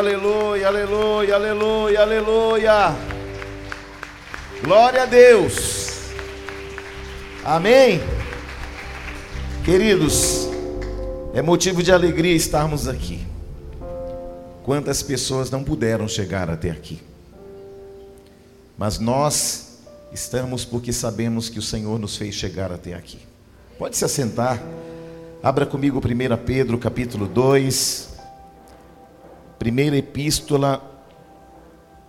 aleluia, aleluia, aleluia, aleluia. Glória a Deus. Amém. Queridos, é motivo de alegria estarmos aqui. Quantas pessoas não puderam chegar até aqui. Mas nós estamos porque sabemos que o Senhor nos fez chegar até aqui. Pode se assentar. Abra comigo 1 Pedro capítulo 2. Primeira epístola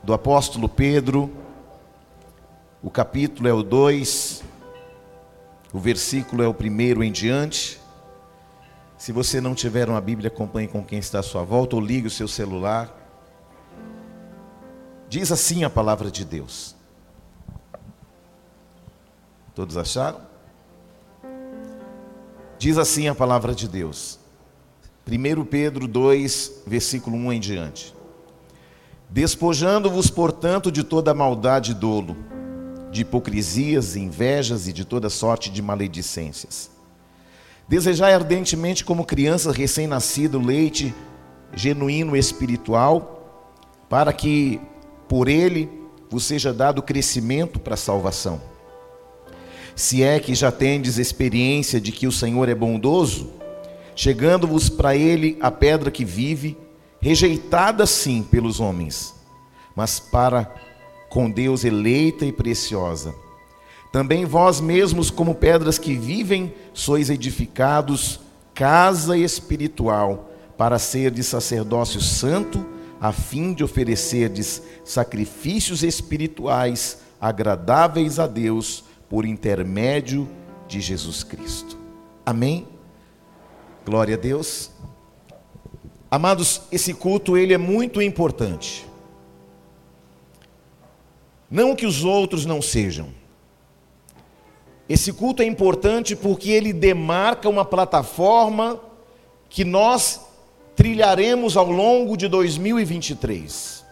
do apóstolo Pedro. O capítulo é o 2. O versículo é o primeiro em diante. Se você não tiver uma Bíblia, acompanhe com quem está à sua volta ou ligue o seu celular. Diz assim a palavra de Deus. Todos acharam? Diz assim a palavra de Deus. 1 Pedro 2, versículo 1 em diante. Despojando-vos, portanto, de toda maldade e dolo, de hipocrisias, invejas e de toda sorte de maledicências Desejai ardentemente, como criança recém-nascida, leite genuíno espiritual, para que por ele vos seja dado crescimento para a salvação. Se é que já tendes experiência de que o Senhor é bondoso, chegando-vos para ele a pedra que vive, rejeitada sim pelos homens, mas para com Deus eleita e preciosa também vós mesmos, como pedras que vivem, sois edificados casa espiritual, para ser de sacerdócio santo, a fim de oferecerdes sacrifícios espirituais agradáveis a Deus por intermédio de Jesus Cristo. Amém? Glória a Deus. Amados, esse culto ele é muito importante. Não que os outros não sejam, esse culto é importante porque ele demarca uma plataforma que nós trilharemos ao longo de 2023.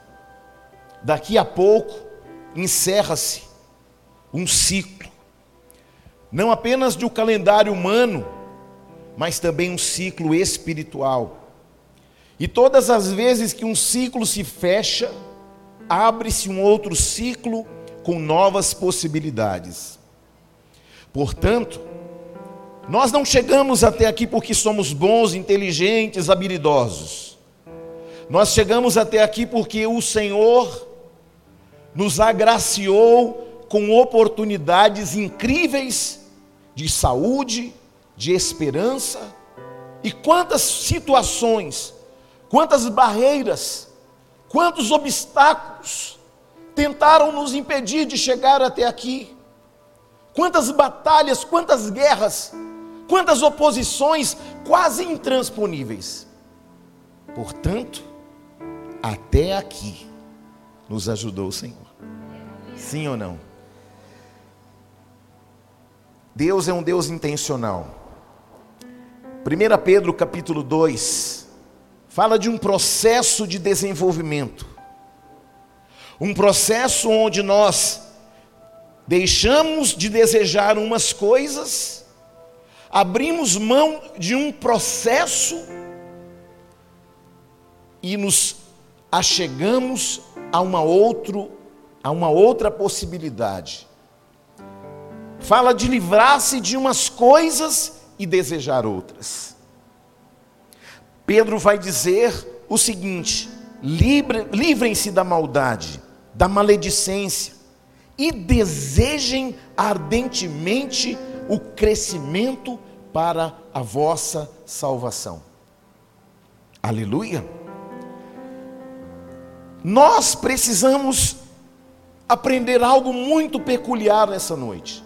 Daqui a pouco encerra-se um ciclo, não apenas do calendário humano, mas também um ciclo espiritual. E todas as vezes que um ciclo se fecha, abre-se um outro ciclo com novas possibilidades. Portanto, nós não chegamos até aqui porque somos bons, inteligentes, habilidosos. Nós chegamos até aqui porque o Senhor nos agraciou com oportunidades incríveis de saúde, de esperança. E quantas situações, quantas barreiras, quantos obstáculos tentaram nos impedir de chegar até aqui. Quantas batalhas, quantas guerras, quantas oposições quase intransponíveis. Portanto, até aqui nos ajudou o Senhor. Sim ou não? Deus é um Deus intencional. 1 Pedro capítulo 2 fala de um processo de desenvolvimento. Um processo onde nós deixamos de desejar umas coisas, abrimos mão de um processo e nos achegamos a uma, outro, a uma outra possibilidade. Fala de livrar-se de umas coisas e desejar outras. Pedro vai dizer o seguinte: livrem-se da maldade, da maledicência, e desejem ardentemente o crescimento para a vossa salvação. Aleluia. Nós precisamos aprender algo muito peculiar nessa noite.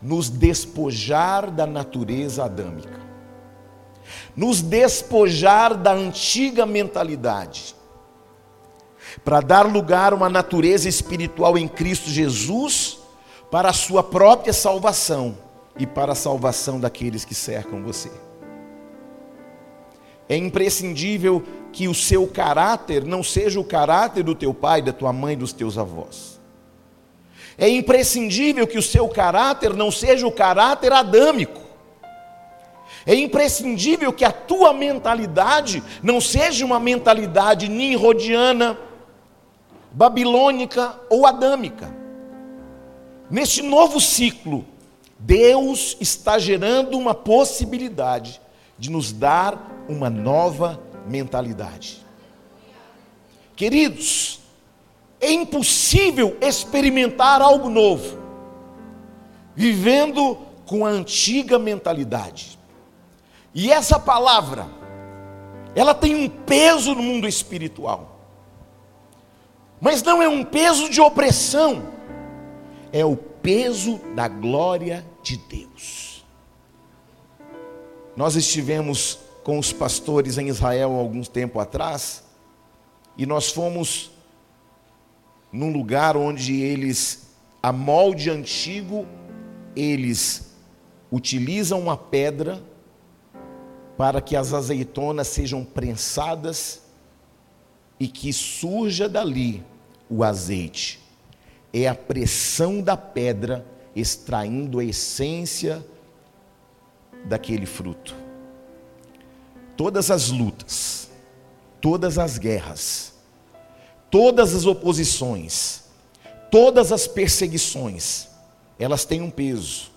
Nos despojar da natureza adâmica. Nos despojar da antiga mentalidade para dar lugar a uma natureza espiritual em Cristo Jesus, para a sua própria salvação e para a salvação daqueles que cercam você. É imprescindível que o seu caráter não seja o caráter do teu pai, da tua mãe, dos teus avós. É imprescindível que o seu caráter não seja o caráter adâmico. É imprescindível que a tua mentalidade não seja uma mentalidade nimrodiana, babilônica ou adâmica. Neste novo ciclo, Deus está gerando uma possibilidade de nos dar uma nova mentalidade. Queridos, é impossível experimentar algo novo vivendo com a antiga mentalidade. E essa palavra, ela tem um peso no mundo espiritual. Mas não é um peso de opressão, é o peso da glória de Deus. Nós estivemos com os pastores em Israel algum tempo atrás, e nós fomos num lugar onde eles, a molde antigo, eles utilizam uma pedra para que as azeitonas sejam prensadas e que surja dali o azeite. É a pressão da pedra extraindo a essência daquele fruto. Todas as lutas, todas as guerras, todas as oposições, todas as perseguições, elas têm um peso.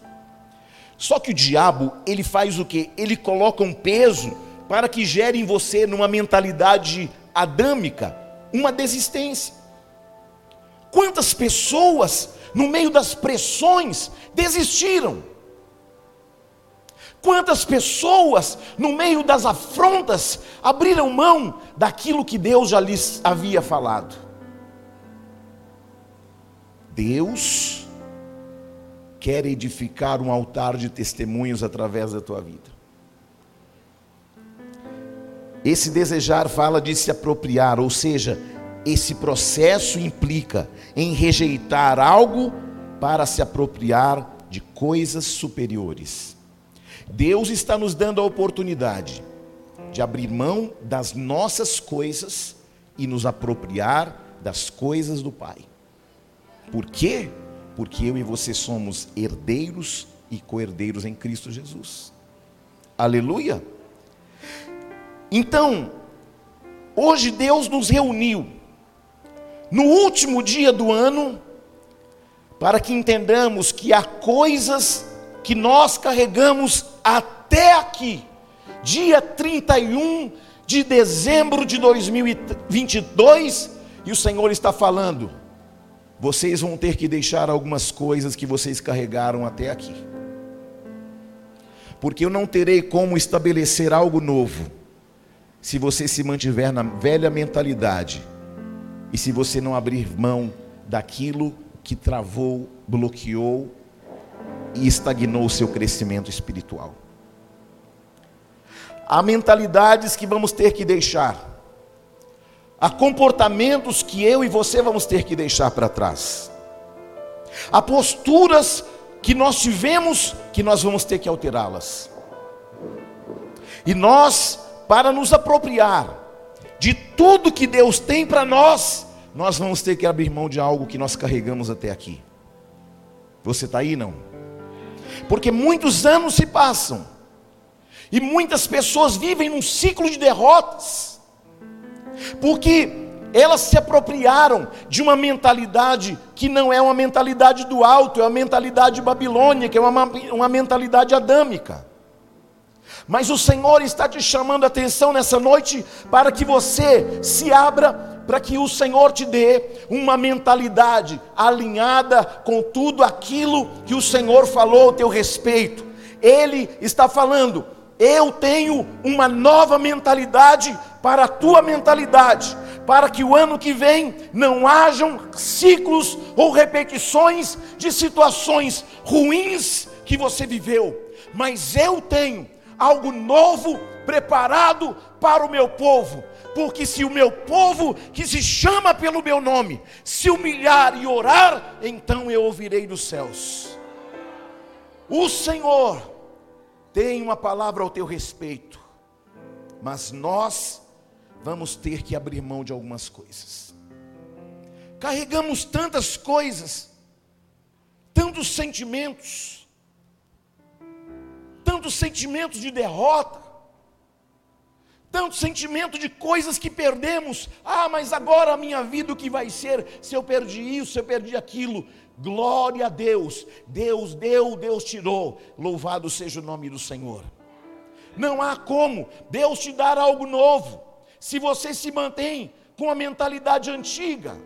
Só que o diabo, ele faz o que? Ele coloca um peso para que gere em você, numa mentalidade adâmica, uma desistência. Quantas pessoas, no meio das pressões, desistiram? Quantas pessoas, no meio das afrontas, abriram mão daquilo que Deus já lhes havia falado? Deus quer edificar um altar de testemunhos através da tua vida. Esse desejar fala de se apropriar, ou seja, esse processo implica em rejeitar algo para se apropriar de coisas superiores. Deus está nos dando a oportunidade de abrir mão das nossas coisas e nos apropriar das coisas do Pai. Por quê? porque eu e você somos herdeiros e co-herdeiros em Cristo Jesus. Aleluia! Então, hoje Deus nos reuniu no último dia do ano para que entendamos que há coisas que nós carregamos até aqui, dia 31 de dezembro de 2022, e o Senhor está falando: vocês vão ter que deixar algumas coisas que vocês carregaram até aqui. Porque eu não terei como estabelecer algo novo se você se mantiver na velha mentalidade e se você não abrir mão daquilo que travou, bloqueou e estagnou o seu crescimento espiritual. Há mentalidades que vamos ter que deixar Há comportamentos que eu e você vamos ter que deixar para trás. Há posturas que nós tivemos que nós vamos ter que alterá-las. E nós, para nos apropriar de tudo que Deus tem para nós, nós vamos ter que abrir mão de algo que nós carregamos até aqui. Você está aí não? Porque muitos anos se passam, e muitas pessoas vivem num ciclo de derrotas porque elas se apropriaram de uma mentalidade que não é uma mentalidade do alto, é uma mentalidade babilônica, é uma, uma mentalidade adâmica. Mas o Senhor está te chamando a atenção nessa noite para que você se abra, para que o Senhor te dê uma mentalidade alinhada com tudo aquilo que o Senhor falou a teu respeito. Ele está falando, eu tenho uma nova mentalidade para a tua mentalidade, para que o ano que vem não hajam ciclos ou repetições de situações ruins que você viveu, mas eu tenho algo novo preparado para o meu povo. Porque se o meu povo, que se chama pelo meu nome, se humilhar e orar, então eu ouvirei dos céus. O Senhor tem uma palavra ao teu respeito, mas nós vamos ter que abrir mão de algumas coisas. Carregamos tantas coisas, tantos sentimentos, tantos sentimentos de derrota, tanto sentimento de coisas que perdemos. Ah, mas agora a minha vida o que vai ser se eu perdi isso, se eu perdi aquilo? Glória a Deus. Deus deu, Deus tirou. Louvado seja o nome do Senhor. Não há como Deus te dar algo novo se você se mantém com a mentalidade antiga.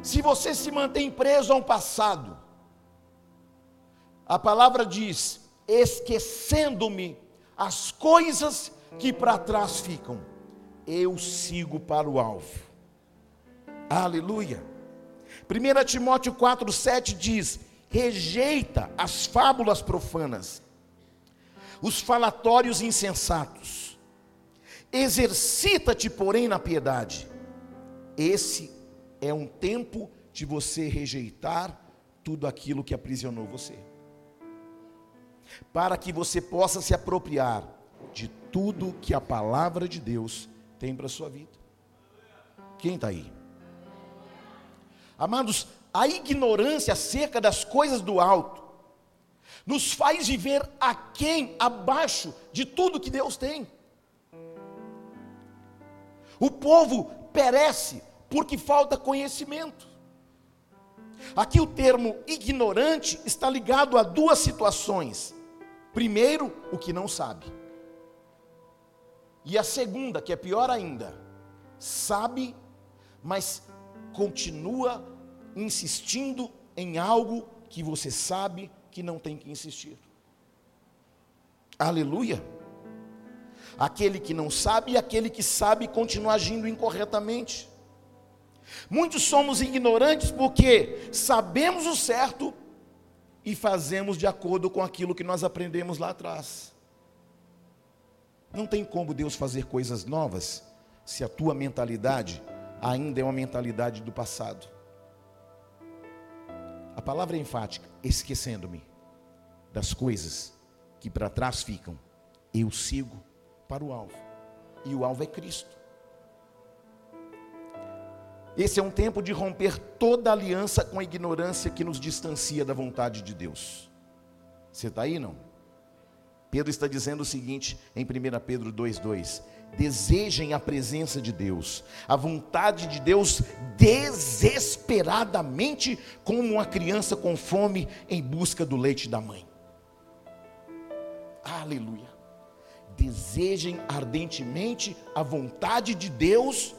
Se você se mantém preso a um passado. A palavra diz: esquecendo-me as coisas que para trás ficam, eu sigo para o alvo. Aleluia. 1 Timóteo 4,7 diz: rejeita as fábulas profanas, os falatórios insensatos, exercita-te, porém, na piedade. Esse é um tempo de você rejeitar tudo aquilo que aprisionou você, para que você possa se apropriar de tudo que a palavra de Deus tem para a sua vida. Quem está aí? Amados, a ignorância acerca das coisas do alto nos faz viver aquém, abaixo de tudo que Deus tem. O povo perece porque falta conhecimento. Aqui o termo ignorante está ligado a duas situações. Primeiro, o que não sabe. E a segunda, que é pior ainda, sabe, mas continua insistindo em algo que você sabe que não tem que insistir. Aleluia. Aquele que não sabe e aquele que sabe continua agindo incorretamente. Muitos somos ignorantes porque sabemos o certo e fazemos de acordo com aquilo que nós aprendemos lá atrás. Não tem como Deus fazer coisas novas se a tua mentalidade ainda é uma mentalidade do passado. A palavra é enfática, esquecendo-me das coisas que para trás ficam, eu sigo para o alvo. E o alvo é Cristo. Esse é um tempo de romper toda aliança com a ignorância que nos distancia da vontade de Deus. Você está aí não? Pedro está dizendo o seguinte em 1 Pedro 2,2: desejem a presença de Deus, a vontade de Deus desesperadamente, como uma criança com fome em busca do leite da mãe. Aleluia. Desejem ardentemente a vontade de Deus,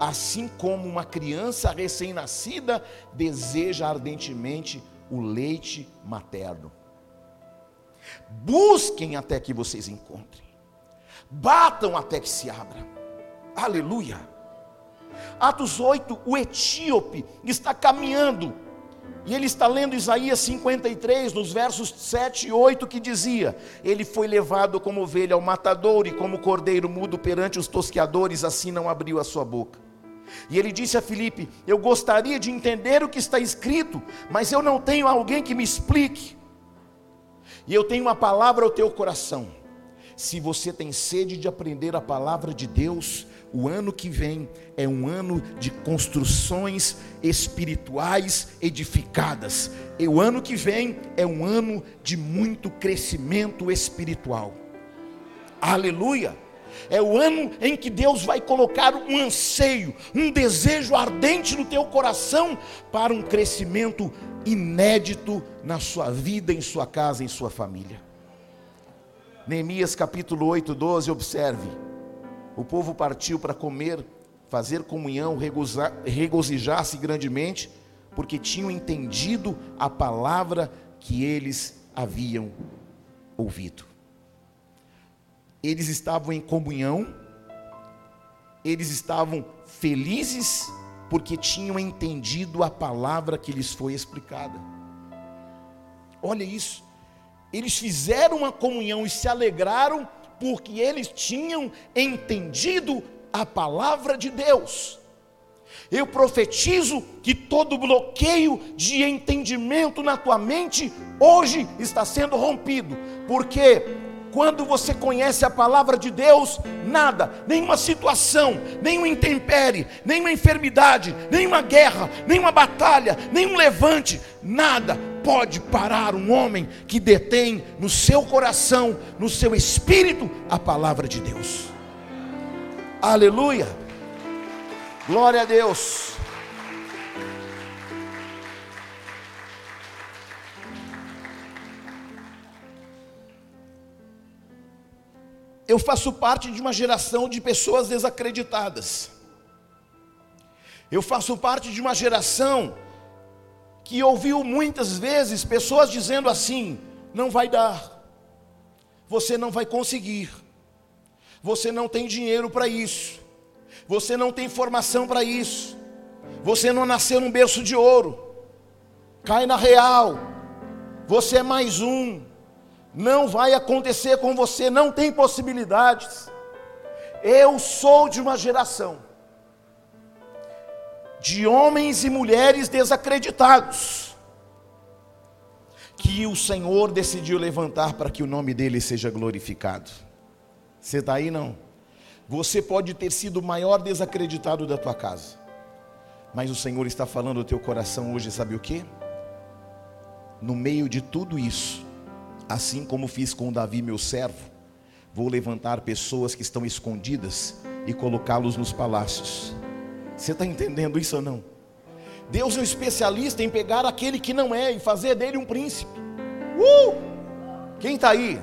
assim como uma criança recém-nascida deseja ardentemente o leite materno. Busquem até que vocês encontrem. Batam até que se abra. Aleluia. Atos 8, o etíope está caminhando. E ele está lendo Isaías 53, nos versos 7 e 8, que dizia: Ele foi levado como ovelha ao matador, e como cordeiro mudo perante os tosqueadores, assim não abriu a sua boca. E ele disse a Filipe: Eu gostaria de entender o que está escrito, mas eu não tenho alguém que me explique. E eu tenho uma palavra ao teu coração. Se você tem sede de aprender a palavra de Deus, o ano que vem é um ano de construções espirituais edificadas. E o ano que vem é um ano de muito crescimento espiritual. Aleluia! É o ano em que Deus vai colocar um anseio, um desejo ardente no teu coração para um crescimento inédito na sua vida, em sua casa, em sua família. Neemias capítulo 8, 12, observe. O povo partiu para comer, fazer comunhão, regozijar-se grandemente, porque tinham entendido a palavra que eles haviam ouvido. Eles estavam em comunhão, eles estavam felizes porque tinham entendido a palavra que lhes foi explicada. Olha isso. Eles fizeram uma comunhão e se alegraram porque eles tinham entendido a palavra de Deus. Eu profetizo que todo bloqueio de entendimento na tua mente hoje está sendo rompido, porque quando você conhece a palavra de Deus, nada, nenhuma situação, nenhum intempere, nenhuma enfermidade, nenhuma guerra, nenhuma batalha, nenhum levante, nada pode parar um homem que detém no seu coração, no seu espírito, a palavra de Deus. Aleluia. Glória a Deus. Eu faço parte de uma geração de pessoas desacreditadas. Eu faço parte de uma geração que ouviu muitas vezes pessoas dizendo assim: não vai dar, você não vai conseguir, você não tem dinheiro para isso, você não tem formação para isso, você não nasceu num berço de ouro, cai na real, você é mais um, não vai acontecer com você, não tem possibilidades. Eu sou de uma geração de homens e mulheres desacreditados, que o Senhor decidiu levantar para que o nome dele seja glorificado. Você está aí não? Você pode ter sido o maior desacreditado da tua casa, mas o Senhor está falando ao teu coração hoje, sabe o que? No meio de tudo isso, assim como fiz com Davi, meu servo, vou levantar pessoas que estão escondidas e colocá-los nos palácios você está entendendo isso ou não? Deus é um especialista em pegar aquele que não é e fazer dele um príncipe. Uh! Quem está aí?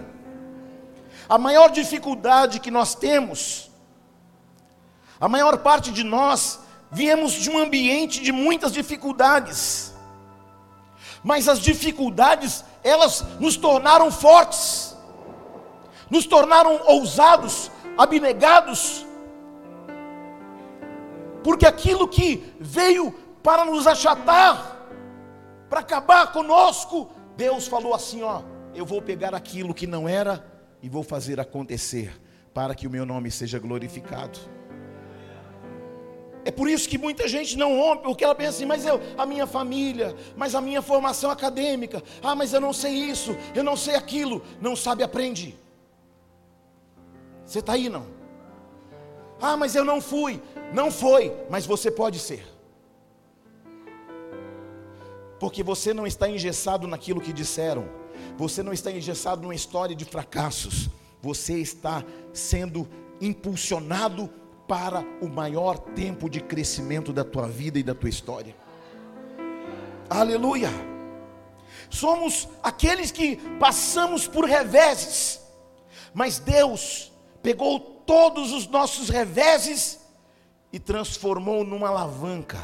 A maior dificuldade que nós temos, a maior parte de nós viemos de um ambiente de muitas dificuldades, mas as dificuldades, elas nos tornaram fortes, nos tornaram ousados, abnegados, porque aquilo que veio para nos achatar, para acabar conosco, Deus falou assim: ó, eu vou pegar aquilo que não era e vou fazer acontecer, para que o meu nome seja glorificado. É por isso que muita gente não rompe, porque ela pensa assim, mas eu, a minha família, mas a minha formação acadêmica, ah, mas eu não sei isso, eu não sei aquilo, não sabe, aprende. Você está aí não? Ah, mas eu não fui. Não foi, mas você pode ser. Porque você não está engessado naquilo que disseram. Você não está engessado numa história de fracassos. Você está sendo impulsionado para o maior tempo de crescimento da tua vida e da tua história. Aleluia. Somos aqueles que passamos por reveses, mas Deus pegou todos os nossos reveses e transformou numa alavanca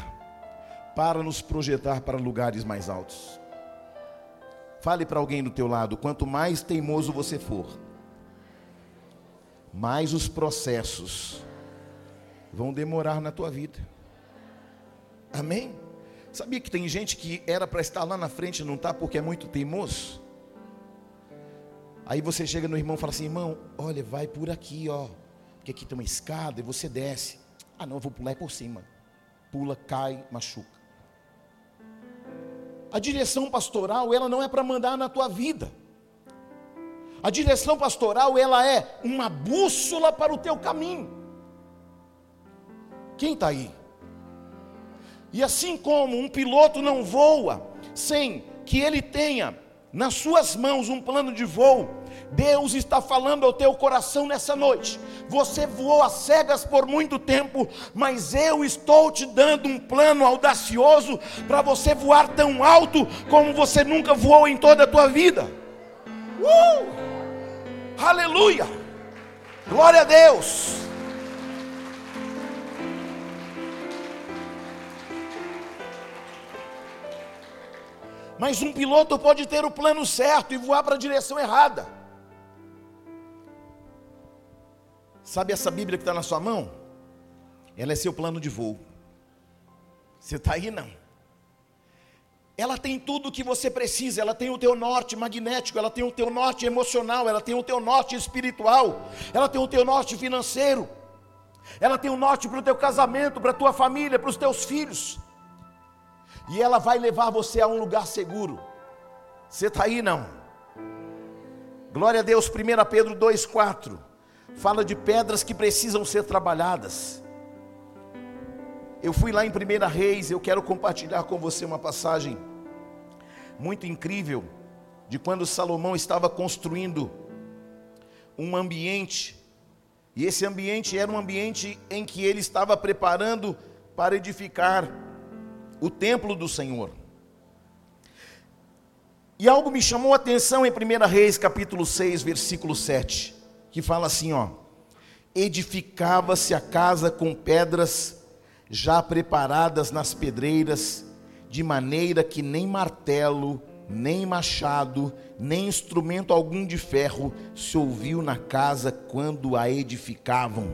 para nos projetar para lugares mais altos. Fale para alguém do teu lado, quanto mais teimoso você for, mais os processos vão demorar na tua vida. Amém? Sabia que tem gente que era para estar lá na frente e não está porque é muito teimoso? Aí você chega no irmão e fala assim: irmão, olha, vai por aqui, ó, porque aqui tem uma escada e você desce. Ah, não, eu vou pular por cima. Pula, cai, machuca. A direção pastoral, ela não é para mandar na tua vida. A direção pastoral, ela é uma bússola para o teu caminho. Quem está aí? E assim como um piloto não voa sem que ele tenha nas suas mãos um plano de voo, Deus está falando ao teu coração nessa noite. Você voou a cegas por muito tempo, mas eu estou te dando um plano audacioso para você voar tão alto como você nunca voou em toda a tua vida. Uh! Aleluia! Glória a Deus! Mas um piloto pode ter o plano certo e voar para a direção errada. Sabe essa Bíblia que está na sua mão? Ela é seu plano de voo. Você está aí não? Ela tem tudo o que você precisa, ela tem o teu norte magnético, ela tem o teu norte emocional, ela tem o teu norte espiritual, ela tem o teu norte financeiro, ela tem o norte para o teu casamento, para a tua família, para os teus filhos e ela vai levar você a um lugar seguro. Você está aí não? Glória a Deus, 1 Pedro 2,4 fala de pedras que precisam ser trabalhadas. Eu fui lá em 1 Reis, eu quero compartilhar com você uma passagem muito incrível de quando Salomão estava construindo um ambiente, e esse ambiente era um ambiente em que ele estava preparando para edificar o templo do Senhor. E algo me chamou a atenção em 1 Reis, capítulo 6, versículo 7, que fala assim, ó: Edificava-se a casa com pedras já preparadas nas pedreiras, de maneira que nem martelo, nem machado, nem instrumento algum de ferro se ouviu na casa quando a edificavam.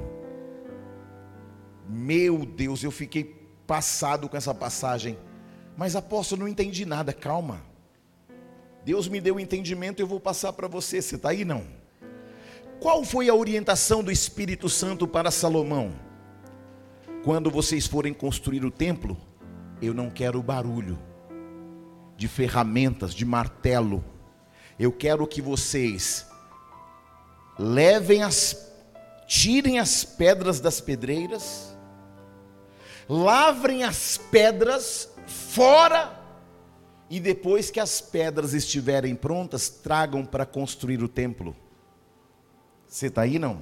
Meu Deus, eu fiquei passado com essa passagem. Mas apóstolo, não entendi nada, calma. Deus me deu o entendimento, eu vou passar para você. Você está aí não? Qual foi a orientação do Espírito Santo para Salomão? Quando vocês forem construir o templo, eu não quero barulho de ferramentas, de martelo. Eu quero que vocês levem as tirem as pedras das pedreiras, lavrem as pedras fora e depois que as pedras estiverem prontas, tragam para construir o templo. Você está aí não?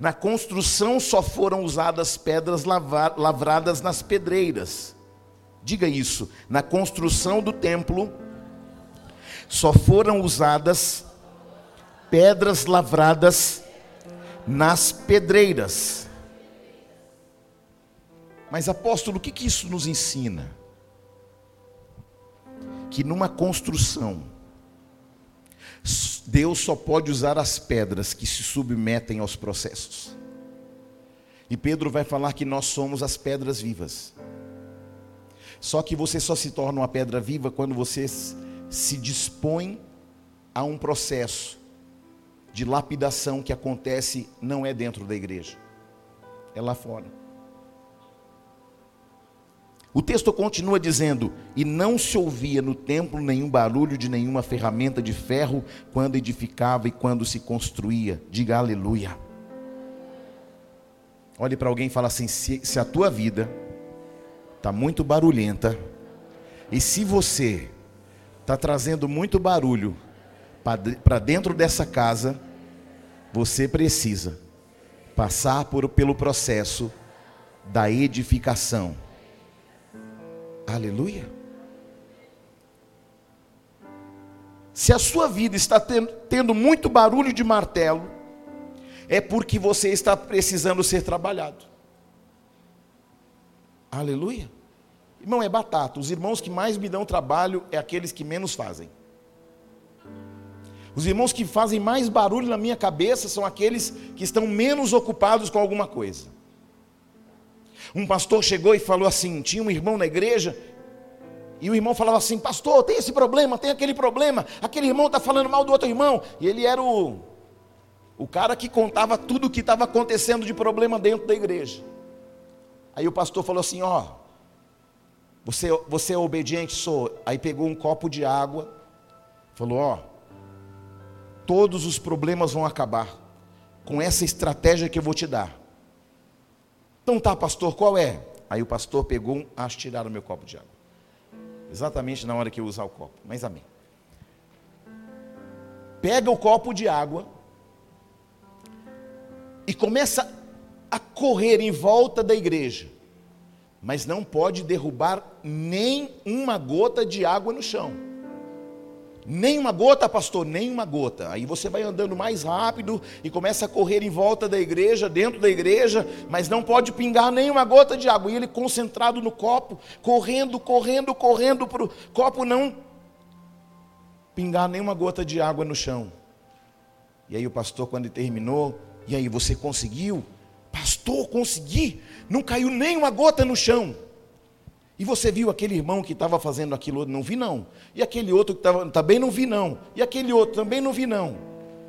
Na construção só foram usadas pedras lavradas nas pedreiras. Diga isso. Na construção do templo só foram usadas pedras lavradas nas pedreiras. Mas apóstolo, o que, que isso nos ensina? que numa construção, Deus só pode usar as pedras que se submetem aos processos. E Pedro vai falar que nós somos as pedras vivas. Só que você só se torna uma pedra viva quando você se dispõe a um processo de lapidação que acontece não é dentro da igreja, é lá fora. O texto continua dizendo: E não se ouvia no templo nenhum barulho de nenhuma ferramenta de ferro quando edificava e quando se construía. Diga aleluia. Olhe para alguém e fala assim: se, se a tua vida está muito barulhenta, e se você está trazendo muito barulho para dentro dessa casa, você precisa passar por, pelo processo da edificação Aleluia. Se a sua vida está tendo muito barulho de martelo, é porque você está precisando ser trabalhado. Aleluia. Irmão, é batata. Os irmãos que mais me dão trabalho é aqueles que menos fazem. Os irmãos que fazem mais barulho na minha cabeça são aqueles que estão menos ocupados com alguma coisa. Um pastor chegou e falou assim: tinha um irmão na igreja, e o irmão falava assim: Pastor, tem esse problema, tem aquele problema, aquele irmão está falando mal do outro irmão. E ele era o, o cara que contava tudo o que estava acontecendo de problema dentro da igreja. Aí o pastor falou assim: Ó, você, você é obediente? Sou. Aí pegou um copo de água, falou: Ó, todos os problemas vão acabar com essa estratégia que eu vou te dar. Então tá, pastor, qual é? Aí o pastor pegou um, acho tiraram meu copo de água. Exatamente na hora que eu usar o copo. Mas amém. Pega o copo de água e começa a correr em volta da igreja. Mas não pode derrubar nem uma gota de água no chão. Nem uma gota, pastor, nem uma gota. Aí você vai andando mais rápido e começa a correr em volta da igreja, dentro da igreja, mas não pode pingar nem uma gota de água. E ele concentrado no copo, correndo, correndo, correndo para o copo não pingar nenhuma gota de água no chão. E aí o pastor, quando ele terminou, e aí você conseguiu? Pastor, consegui. Não caiu nem uma gota no chão. E você viu aquele irmão que estava fazendo aquilo? Não vi não. E aquele outro que estava, também não vi não. E aquele outro também não vi não.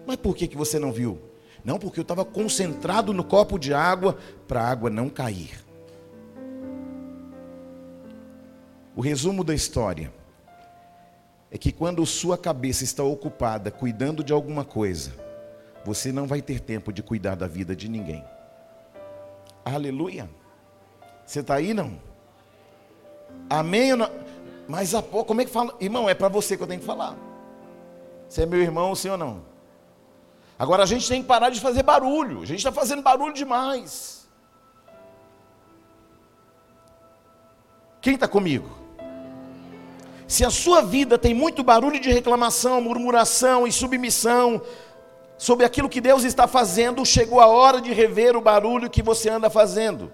Mas por que, que você não viu? Não, porque eu estava concentrado no copo de água para a água não cair. O resumo da história é que quando sua cabeça está ocupada cuidando de alguma coisa, você não vai ter tempo de cuidar da vida de ninguém. Aleluia. Você está aí não? Amém? Mas a pouco, como é que fala? Irmão, é para você que eu tenho que falar. Você é meu irmão, sim ou não? Agora a gente tem que parar de fazer barulho. A gente está fazendo barulho demais. Quem está comigo? Se a sua vida tem muito barulho de reclamação, murmuração e submissão sobre aquilo que Deus está fazendo, chegou a hora de rever o barulho que você anda fazendo.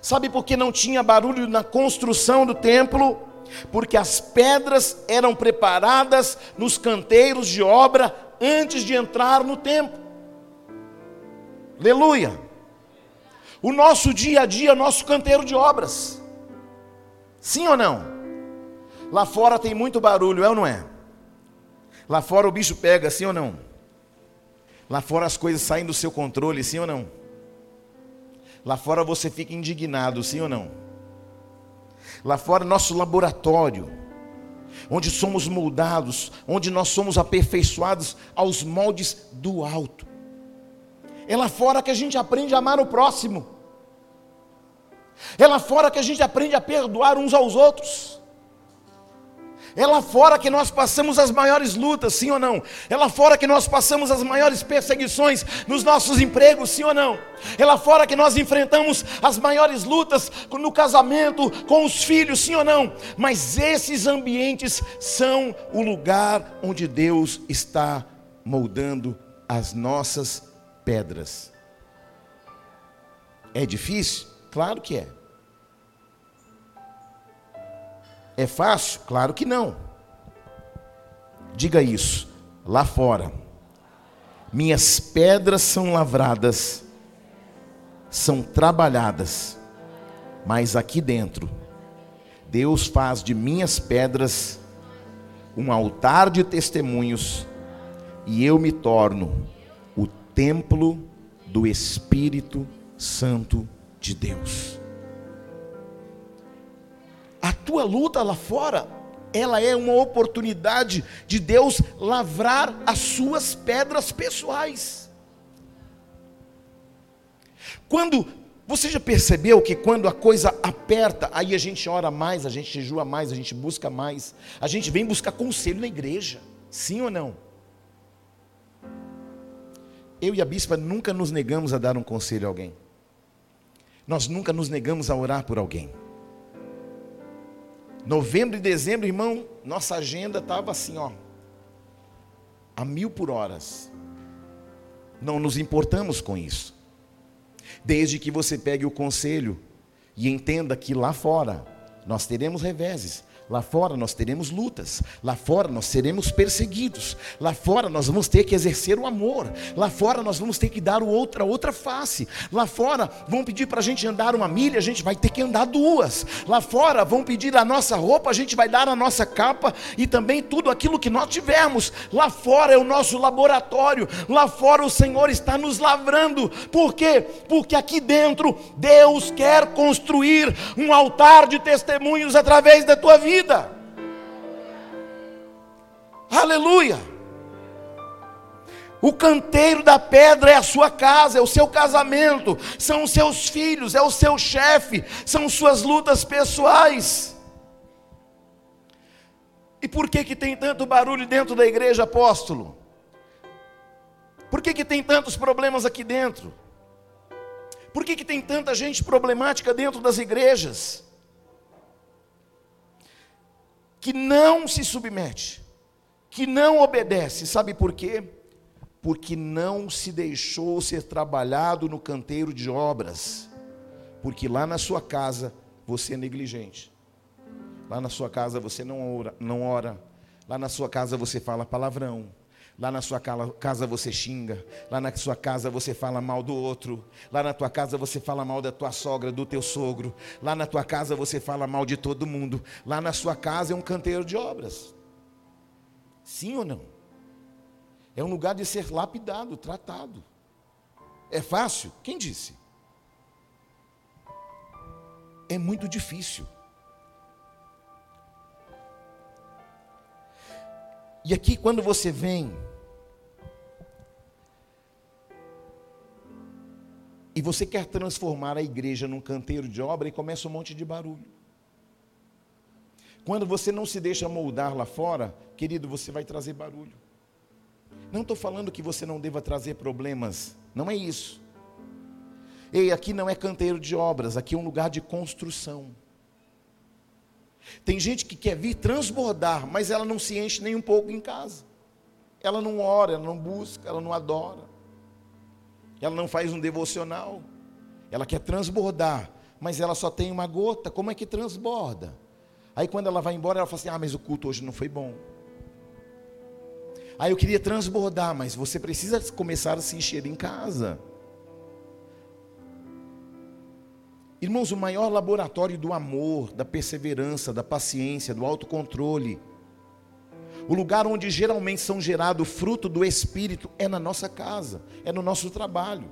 Sabe por que não tinha barulho na construção do templo? Porque as pedras eram preparadas nos canteiros de obra antes de entrar no templo. Aleluia. O nosso dia a dia, nosso canteiro de obras. Sim ou não? Lá fora tem muito barulho, é ou não é? Lá fora o bicho pega, sim ou não? Lá fora as coisas saem do seu controle, sim ou não? Lá fora você fica indignado, sim ou não? Lá fora nosso laboratório, onde somos moldados, onde nós somos aperfeiçoados aos moldes do alto. É lá fora que a gente aprende a amar o próximo. É lá fora que a gente aprende a perdoar uns aos outros. É lá fora que nós passamos as maiores lutas, sim ou não? É lá fora que nós passamos as maiores perseguições nos nossos empregos, sim ou não? É lá fora que nós enfrentamos as maiores lutas no casamento, com os filhos, sim ou não? Mas esses ambientes são o lugar onde Deus está moldando as nossas pedras. É difícil? Claro que é. É fácil? Claro que não. Diga isso. Lá fora, minhas pedras são lavradas, são trabalhadas, mas aqui dentro, Deus faz de minhas pedras um altar de testemunhos e eu me torno o templo do Espírito Santo de Deus. A tua luta lá fora, ela é uma oportunidade de Deus lavrar as suas pedras pessoais. Quando você já percebeu que quando a coisa aperta, aí a gente ora mais, a gente jejua mais, a gente busca mais, a gente vem buscar conselho na igreja, sim ou não? Eu e a bispa nunca nos negamos a dar um conselho a alguém. Nós nunca nos negamos a orar por alguém. Novembro e dezembro, irmão, nossa agenda estava assim, ó, a mil por horas. Não nos importamos com isso. Desde que você pegue o conselho e entenda que lá fora nós teremos reveses, Lá fora nós teremos lutas, lá fora nós seremos perseguidos, lá fora nós vamos ter que exercer o amor, lá fora nós vamos ter que dar outra outra face, lá fora vão pedir para a gente andar uma milha, a gente vai ter que andar duas, lá fora vão pedir a nossa roupa, a gente vai dar a nossa capa e também tudo aquilo que nós tivermos, lá fora é o nosso laboratório, lá fora o Senhor está nos lavrando, por quê? Porque aqui dentro Deus quer construir um altar de testemunhos através da tua vida vida. Aleluia. O canteiro da pedra é a sua casa, é o seu casamento, são os seus filhos, é o seu chefe, são suas lutas pessoais. E por que que tem tanto barulho dentro da igreja, apóstolo? Por que que tem tantos problemas aqui dentro? Por que que tem tanta gente problemática dentro das igrejas? Que não se submete, que não obedece. Sabe por quê? Porque não se deixou ser trabalhado no canteiro de obras. Porque lá na sua casa você é negligente. Lá na sua casa você não ora, não ora. Lá na sua casa você fala palavrão. Lá na sua casa você xinga, lá na sua casa você fala mal do outro, lá na tua casa você fala mal da tua sogra, do teu sogro, lá na tua casa você fala mal de todo mundo, lá na sua casa é um canteiro de obras. Sim ou não? É um lugar de ser lapidado, tratado. É fácil? Quem disse? É muito difícil. E aqui, quando você vem e você quer transformar a igreja num canteiro de obra e começa um monte de barulho. Quando você não se deixa moldar lá fora, querido, você vai trazer barulho. Não estou falando que você não deva trazer problemas, não é isso. Ei, aqui não é canteiro de obras, aqui é um lugar de construção. Tem gente que quer vir transbordar, mas ela não se enche nem um pouco em casa. Ela não ora, ela não busca, ela não adora. Ela não faz um devocional. Ela quer transbordar, mas ela só tem uma gota. Como é que transborda? Aí quando ela vai embora, ela fala assim: Ah, mas o culto hoje não foi bom. Aí eu queria transbordar, mas você precisa começar a se encher em casa. Irmãos, o maior laboratório do amor, da perseverança, da paciência, do autocontrole, o lugar onde geralmente são gerado fruto do Espírito é na nossa casa, é no nosso trabalho.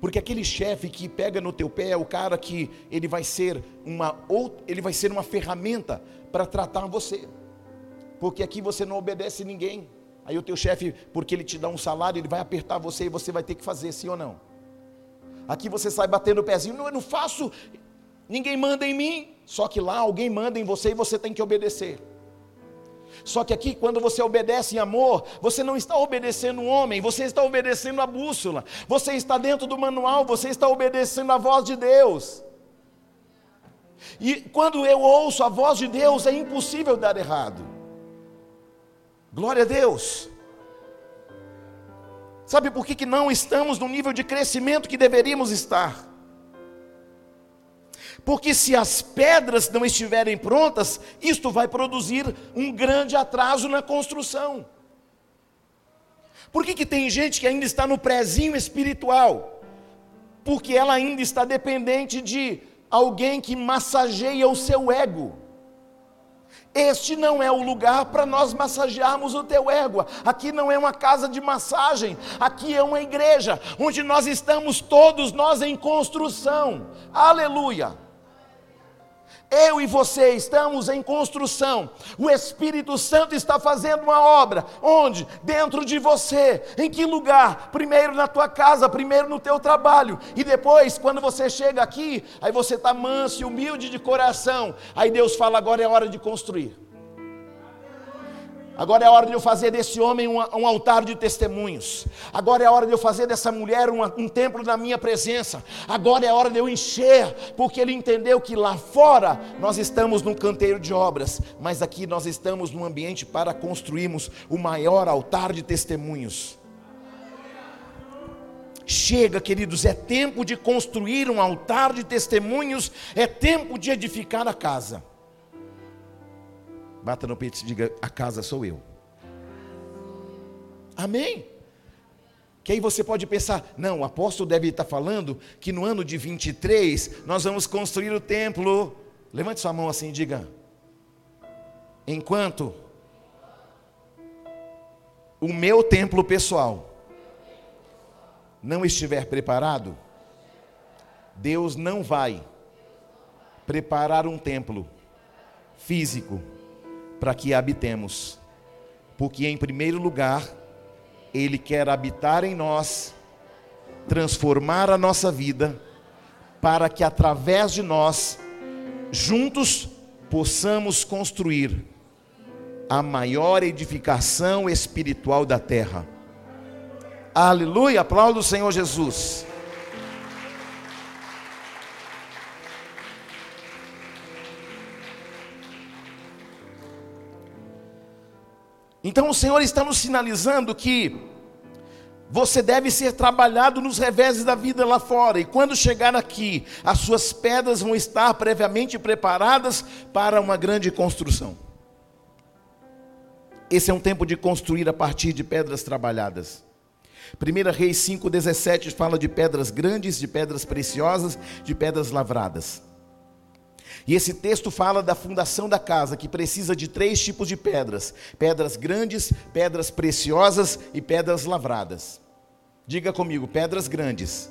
Porque aquele chefe que pega no teu pé é o cara que ele vai ser uma ele vai ser uma ferramenta para tratar você. Porque aqui você não obedece ninguém. Aí o teu chefe, porque ele te dá um salário, ele vai apertar você e você vai ter que fazer, sim ou não? Aqui você sai batendo o pezinho, não, eu não faço, ninguém manda em mim. Só que lá alguém manda em você e você tem que obedecer. Só que aqui, quando você obedece em amor, você não está obedecendo um homem, você está obedecendo a bússola, você está dentro do manual, você está obedecendo a voz de Deus. E quando eu ouço a voz de Deus, é impossível dar errado. Glória a Deus. Sabe por que, que não estamos no nível de crescimento que deveríamos estar? Porque se as pedras não estiverem prontas, isto vai produzir um grande atraso na construção. Por que, que tem gente que ainda está no prezinho espiritual? Porque ela ainda está dependente de alguém que massageia o seu ego. Este não é o lugar para nós massagearmos o teu ego. Aqui não é uma casa de massagem, aqui é uma igreja onde nós estamos todos nós em construção. Aleluia. Eu e você estamos em construção. O Espírito Santo está fazendo uma obra. Onde? Dentro de você. Em que lugar? Primeiro na tua casa, primeiro no teu trabalho. E depois, quando você chega aqui, aí você está manso e humilde de coração. Aí Deus fala: agora é hora de construir. Agora é hora de eu fazer desse homem um, um, altar de testemunhos. Agora é hora de eu fazer dessa mulher um, um templo na minha presença. Agora é hora de eu encher, porque ele entendeu que lá fora nós estamos num canteiro de obras, mas aqui nós estamos num ambiente para construirmos o maior altar de testemunhos. Chega, queridos, é tempo de construir um altar de testemunhos, é tempo de edificar a casa. Bata no peito e diga: A casa sou eu. Amém? Que aí você pode pensar: não, o apóstolo deve estar falando que no ano de 23 nós vamos construir o templo. Levante sua mão assim e diga: enquanto o meu templo pessoal não estiver preparado, Deus não vai preparar um templo físico para que habitemos. Porque, em primeiro lugar, Ele quer habitar em nós, transformar a nossa vida, para que através de nós, juntos, possamos construir a maior edificação espiritual da terra. Aleluia, aplauda o Senhor Jesus. Então o Senhor está nos sinalizando que você deve ser trabalhado nos reveses da vida lá fora, e quando chegar aqui, as suas pedras vão estar previamente preparadas para uma grande construção. Esse é um tempo de construir a partir de pedras trabalhadas. 1 Reis 5,17 fala de pedras grandes, de pedras preciosas, de pedras lavradas. E esse texto fala da fundação da casa, que precisa de três tipos de pedras: pedras grandes, pedras preciosas e pedras lavradas. Diga comigo: pedras grandes,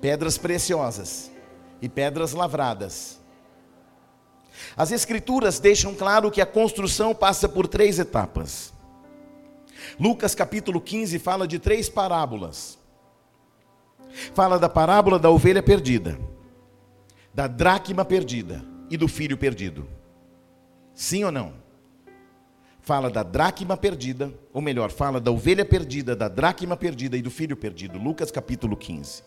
pedras preciosas e pedras lavradas. As Escrituras deixam claro que a construção passa por três etapas. Lucas capítulo 15 fala de três parábolas. Fala da parábola da ovelha perdida da dracma perdida e do filho perdido. Sim ou não? Fala da dracma perdida, ou melhor, fala da ovelha perdida, da dracma perdida e do filho perdido. Lucas capítulo 15.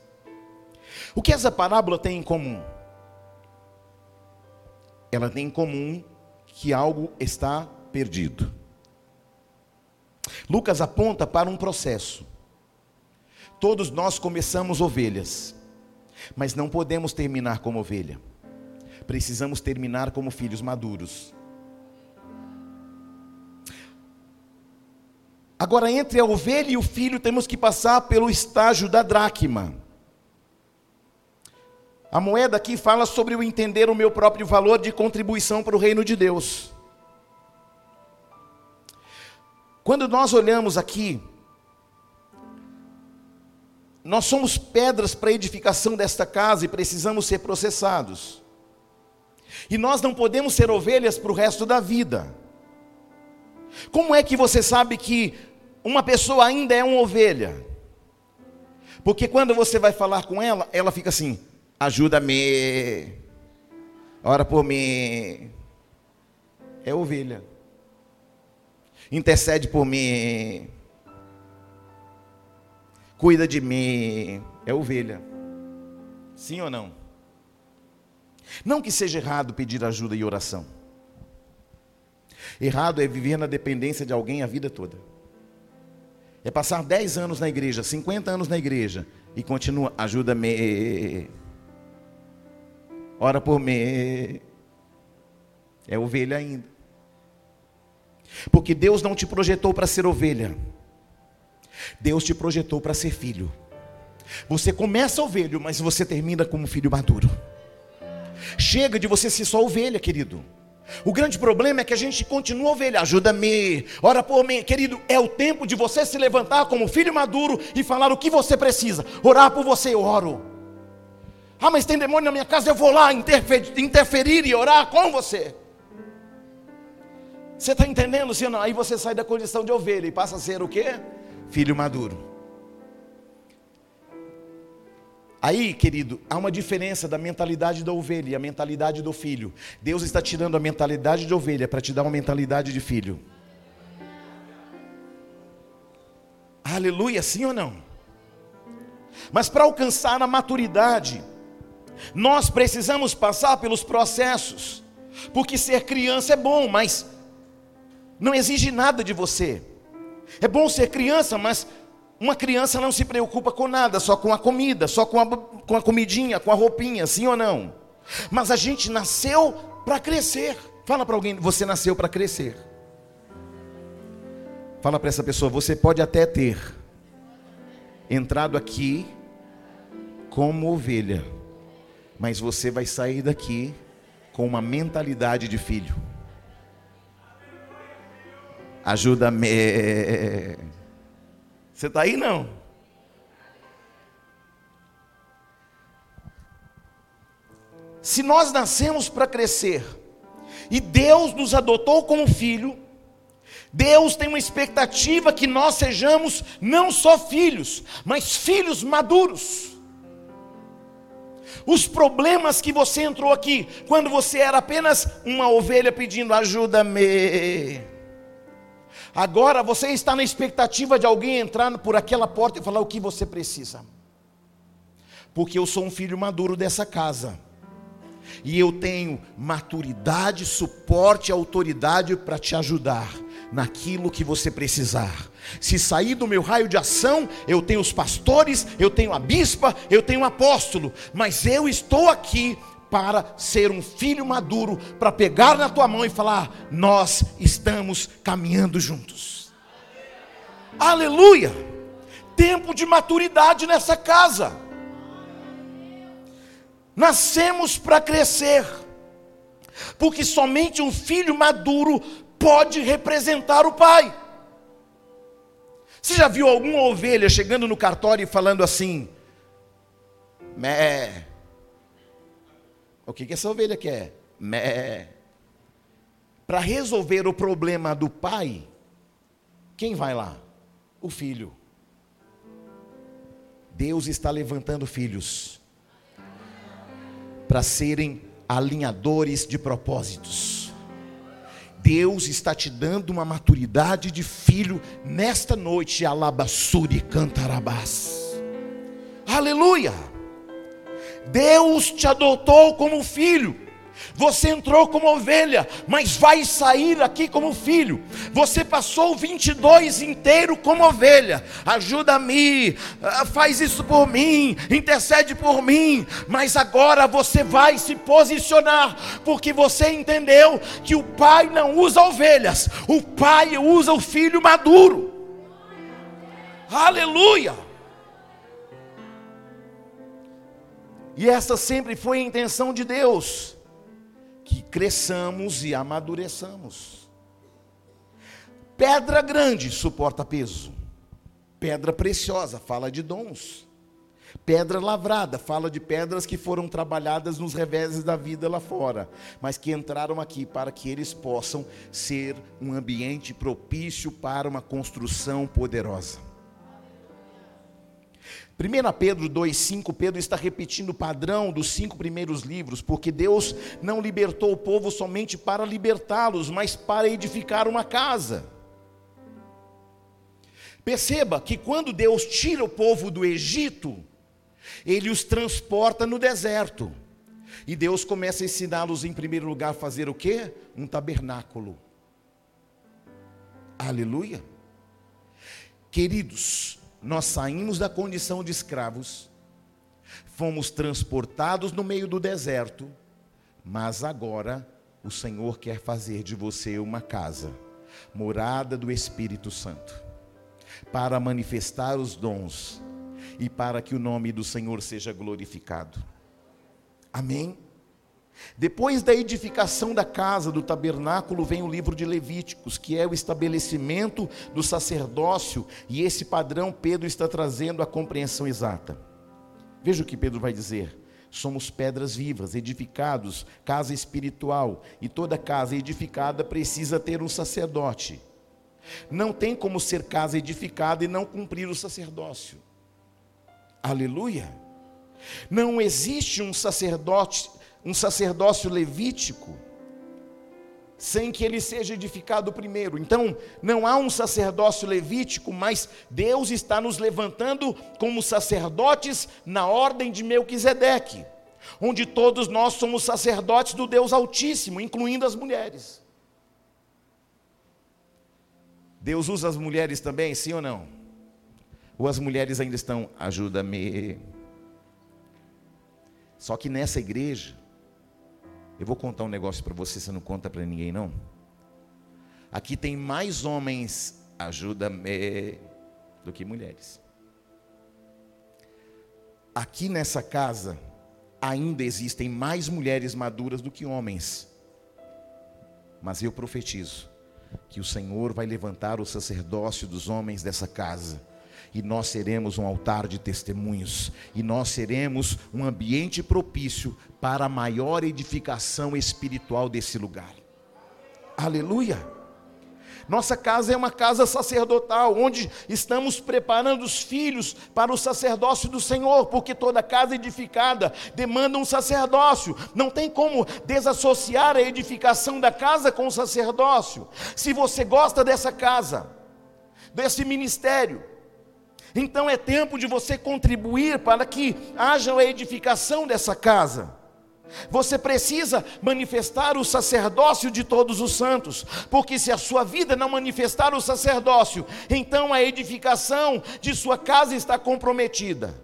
O que essa parábola tem em comum? Ela tem em comum que algo está perdido. Lucas aponta para um processo. Todos nós começamos ovelhas, mas não podemos terminar como ovelha. Precisamos terminar como filhos maduros. Agora, entre a ovelha e o filho, temos que passar pelo estágio da dracma. A moeda aqui fala sobre o entender o meu próprio valor de contribuição para o reino de Deus. Quando nós olhamos aqui, nós somos pedras para a edificação desta casa e precisamos ser processados. E nós não podemos ser ovelhas para o resto da vida. Como é que você sabe que uma pessoa ainda é uma ovelha? Porque quando você vai falar com ela, ela fica assim: ajuda-me, ora por mim. É ovelha. Intercede por mim. Cuida de mim. É ovelha. Sim ou não? Não que seja errado pedir ajuda e oração. Errado é viver na dependência de alguém a vida toda. É passar 10 anos na igreja, 50 anos na igreja e continua, ajuda-me. Ora por mim. É ovelha ainda. Porque Deus não te projetou para ser ovelha. Deus te projetou para ser filho. Você começa ovelho, mas você termina como filho maduro. Chega de você ser só ovelha, querido. O grande problema é que a gente continua ovelha. Ajuda-me, ora por mim, querido. É o tempo de você se levantar como filho maduro e falar o que você precisa. Orar por você, eu oro. Ah, mas tem demônio na minha casa, eu vou lá interferir e orar com você. Você está entendendo, senhor? Aí você sai da condição de ovelha e passa a ser o quê? Filho maduro. Aí, querido, há uma diferença da mentalidade da ovelha e a mentalidade do filho. Deus está tirando a mentalidade de ovelha para te dar uma mentalidade de filho. Aleluia, sim ou não? Mas para alcançar a maturidade, nós precisamos passar pelos processos, porque ser criança é bom, mas não exige nada de você. É bom ser criança, mas uma criança não se preocupa com nada, só com a comida, só com a, com a comidinha, com a roupinha, sim ou não? Mas a gente nasceu para crescer. Fala para alguém, você nasceu para crescer. Fala para essa pessoa, você pode até ter entrado aqui como ovelha mas você vai sair daqui com uma mentalidade de filho. Ajuda-me. Você está aí não? Se nós nascemos para crescer e Deus nos adotou como filho, Deus tem uma expectativa que nós sejamos não só filhos, mas filhos maduros. Os problemas que você entrou aqui, quando você era apenas uma ovelha pedindo ajuda-me. Agora você está na expectativa de alguém entrar por aquela porta e falar o que você precisa. Porque eu sou um filho maduro dessa casa. E eu tenho maturidade, suporte e autoridade para te ajudar naquilo que você precisar. Se sair do meu raio de ação, eu tenho os pastores, eu tenho a bispa, eu tenho o apóstolo, mas eu estou aqui para ser um filho maduro, para pegar na tua mão e falar: nós estamos caminhando juntos. Aleluia! Tempo de maturidade nessa casa. Nascemos para crescer, porque somente um filho maduro pode representar o pai. Você já viu alguma ovelha chegando no cartório e falando assim: Mé. O que, que essa ovelha quer? Mé. Para resolver o problema do pai, quem vai lá? O filho. Deus está levantando filhos para serem alinhadores de propósitos. Deus está te dando uma maturidade de filho nesta noite, alabassuri cantarabás. Aleluia! Deus te adotou como filho. Você entrou como ovelha, mas vai sair aqui como filho. Você passou 22 inteiro como ovelha. Ajuda-me, ah, faz isso por mim, intercede por mim. Mas agora você vai se posicionar, porque você entendeu que o pai não usa ovelhas, o pai usa o filho maduro. Aleluia! E essa sempre foi a intenção de Deus que cresçamos e amadureçamos. Pedra grande suporta peso. Pedra preciosa fala de dons. Pedra lavrada fala de pedras que foram trabalhadas nos reveses da vida lá fora, mas que entraram aqui para que eles possam ser um ambiente propício para uma construção poderosa. 1 Pedro 2,5, Pedro está repetindo o padrão dos cinco primeiros livros, porque Deus não libertou o povo somente para libertá-los, mas para edificar uma casa. Perceba que quando Deus tira o povo do Egito, ele os transporta no deserto. E Deus começa a ensiná-los em primeiro lugar a fazer o quê? Um tabernáculo. Aleluia. Queridos, nós saímos da condição de escravos, fomos transportados no meio do deserto, mas agora o Senhor quer fazer de você uma casa, morada do Espírito Santo, para manifestar os dons e para que o nome do Senhor seja glorificado. Amém? Depois da edificação da casa, do tabernáculo, vem o livro de Levíticos, que é o estabelecimento do sacerdócio, e esse padrão Pedro está trazendo a compreensão exata. Veja o que Pedro vai dizer: somos pedras vivas, edificados, casa espiritual, e toda casa edificada precisa ter um sacerdote. Não tem como ser casa edificada e não cumprir o sacerdócio. Aleluia! Não existe um sacerdote um sacerdócio levítico sem que ele seja edificado primeiro. Então, não há um sacerdócio levítico, mas Deus está nos levantando como sacerdotes na ordem de Melquisedeque, onde todos nós somos sacerdotes do Deus Altíssimo, incluindo as mulheres. Deus usa as mulheres também, sim ou não? Ou as mulheres ainda estão, ajuda-me. Só que nessa igreja, eu vou contar um negócio para você, você não conta para ninguém não. Aqui tem mais homens, ajuda-me, do que mulheres. Aqui nessa casa ainda existem mais mulheres maduras do que homens. Mas eu profetizo que o Senhor vai levantar o sacerdócio dos homens dessa casa e nós seremos um altar de testemunhos, e nós seremos um ambiente propício para a maior edificação espiritual desse lugar. Aleluia! Nossa casa é uma casa sacerdotal, onde estamos preparando os filhos para o sacerdócio do Senhor, porque toda casa edificada demanda um sacerdócio. Não tem como desassociar a edificação da casa com o sacerdócio. Se você gosta dessa casa, desse ministério, então é tempo de você contribuir para que haja a edificação dessa casa. Você precisa manifestar o sacerdócio de todos os santos, porque se a sua vida não manifestar o sacerdócio, então a edificação de sua casa está comprometida.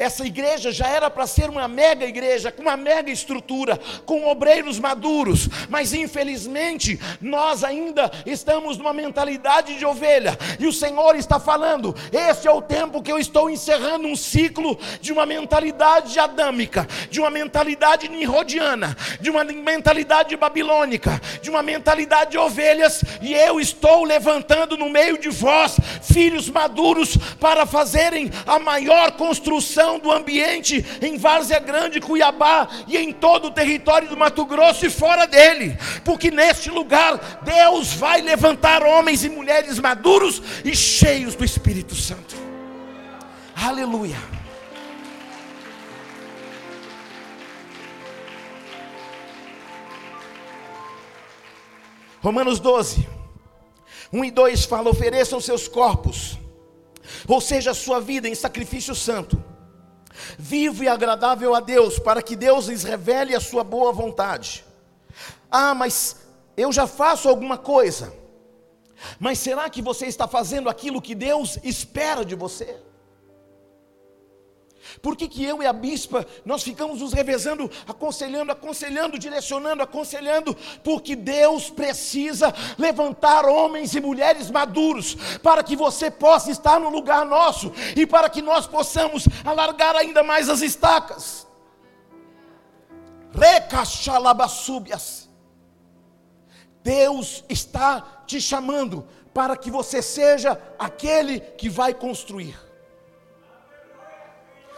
Essa igreja já era para ser uma mega igreja, com uma mega estrutura, com obreiros maduros, mas infelizmente nós ainda estamos numa mentalidade de ovelha, e o Senhor está falando: este é o tempo que eu estou encerrando um ciclo de uma mentalidade adâmica, de uma mentalidade nirodiana, de uma mentalidade babilônica, de uma mentalidade de ovelhas, e eu estou levantando no meio de vós filhos maduros para fazerem a maior construção do ambiente em Várzea Grande, Cuiabá e em todo o território do Mato Grosso e fora dele, porque neste lugar Deus vai levantar homens e mulheres maduros e cheios do Espírito Santo. Aleluia. Romanos 12, 1 e 2 fala: ofereçam seus corpos, ou seja, a sua vida em sacrifício santo, vivo e agradável a Deus, para que Deus lhes revele a sua boa vontade. Ah, mas eu já faço alguma coisa. Mas será que você está fazendo aquilo que Deus espera de você? Por que, que eu e a bispa, nós ficamos nos revezando, aconselhando, aconselhando, direcionando, aconselhando? Porque Deus precisa levantar homens e mulheres maduros, para que você possa estar no lugar nosso, e para que nós possamos alargar ainda mais as estacas. Recachalabasúbias. Deus está te chamando para que você seja aquele que vai construir.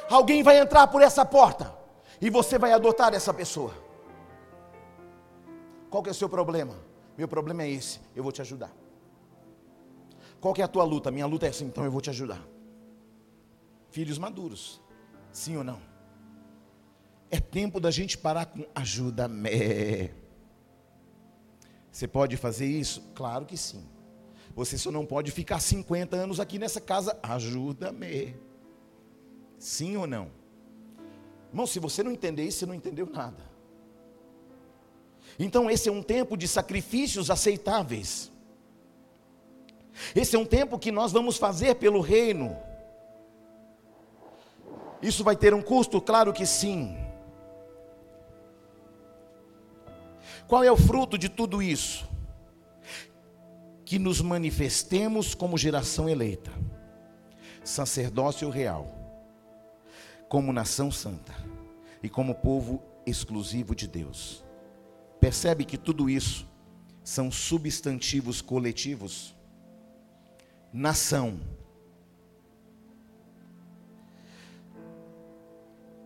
Alguém vai entrar por essa porta e você vai adotar essa pessoa. Qual que é o seu problema? Meu problema é esse, eu vou te ajudar. Qual que é a tua luta? Minha luta é assim, então eu vou te ajudar. Filhos maduros, sim ou não? É tempo da gente parar com ajuda-me. Você pode fazer isso? Claro que sim. Você só não pode ficar 50 anos aqui nessa casa. Ajuda-me. Sim ou não? Irmão, se você não entender isso, você não entendeu nada. Então, esse é um tempo de sacrifícios aceitáveis. Esse é um tempo que nós vamos fazer pelo reino. Isso vai ter um custo? Claro que sim. Qual é o fruto de tudo isso? Que nos manifestemos como geração eleita, sacerdócio real, como nação santa e como povo exclusivo de Deus. Percebe que tudo isso são substantivos coletivos? Nação,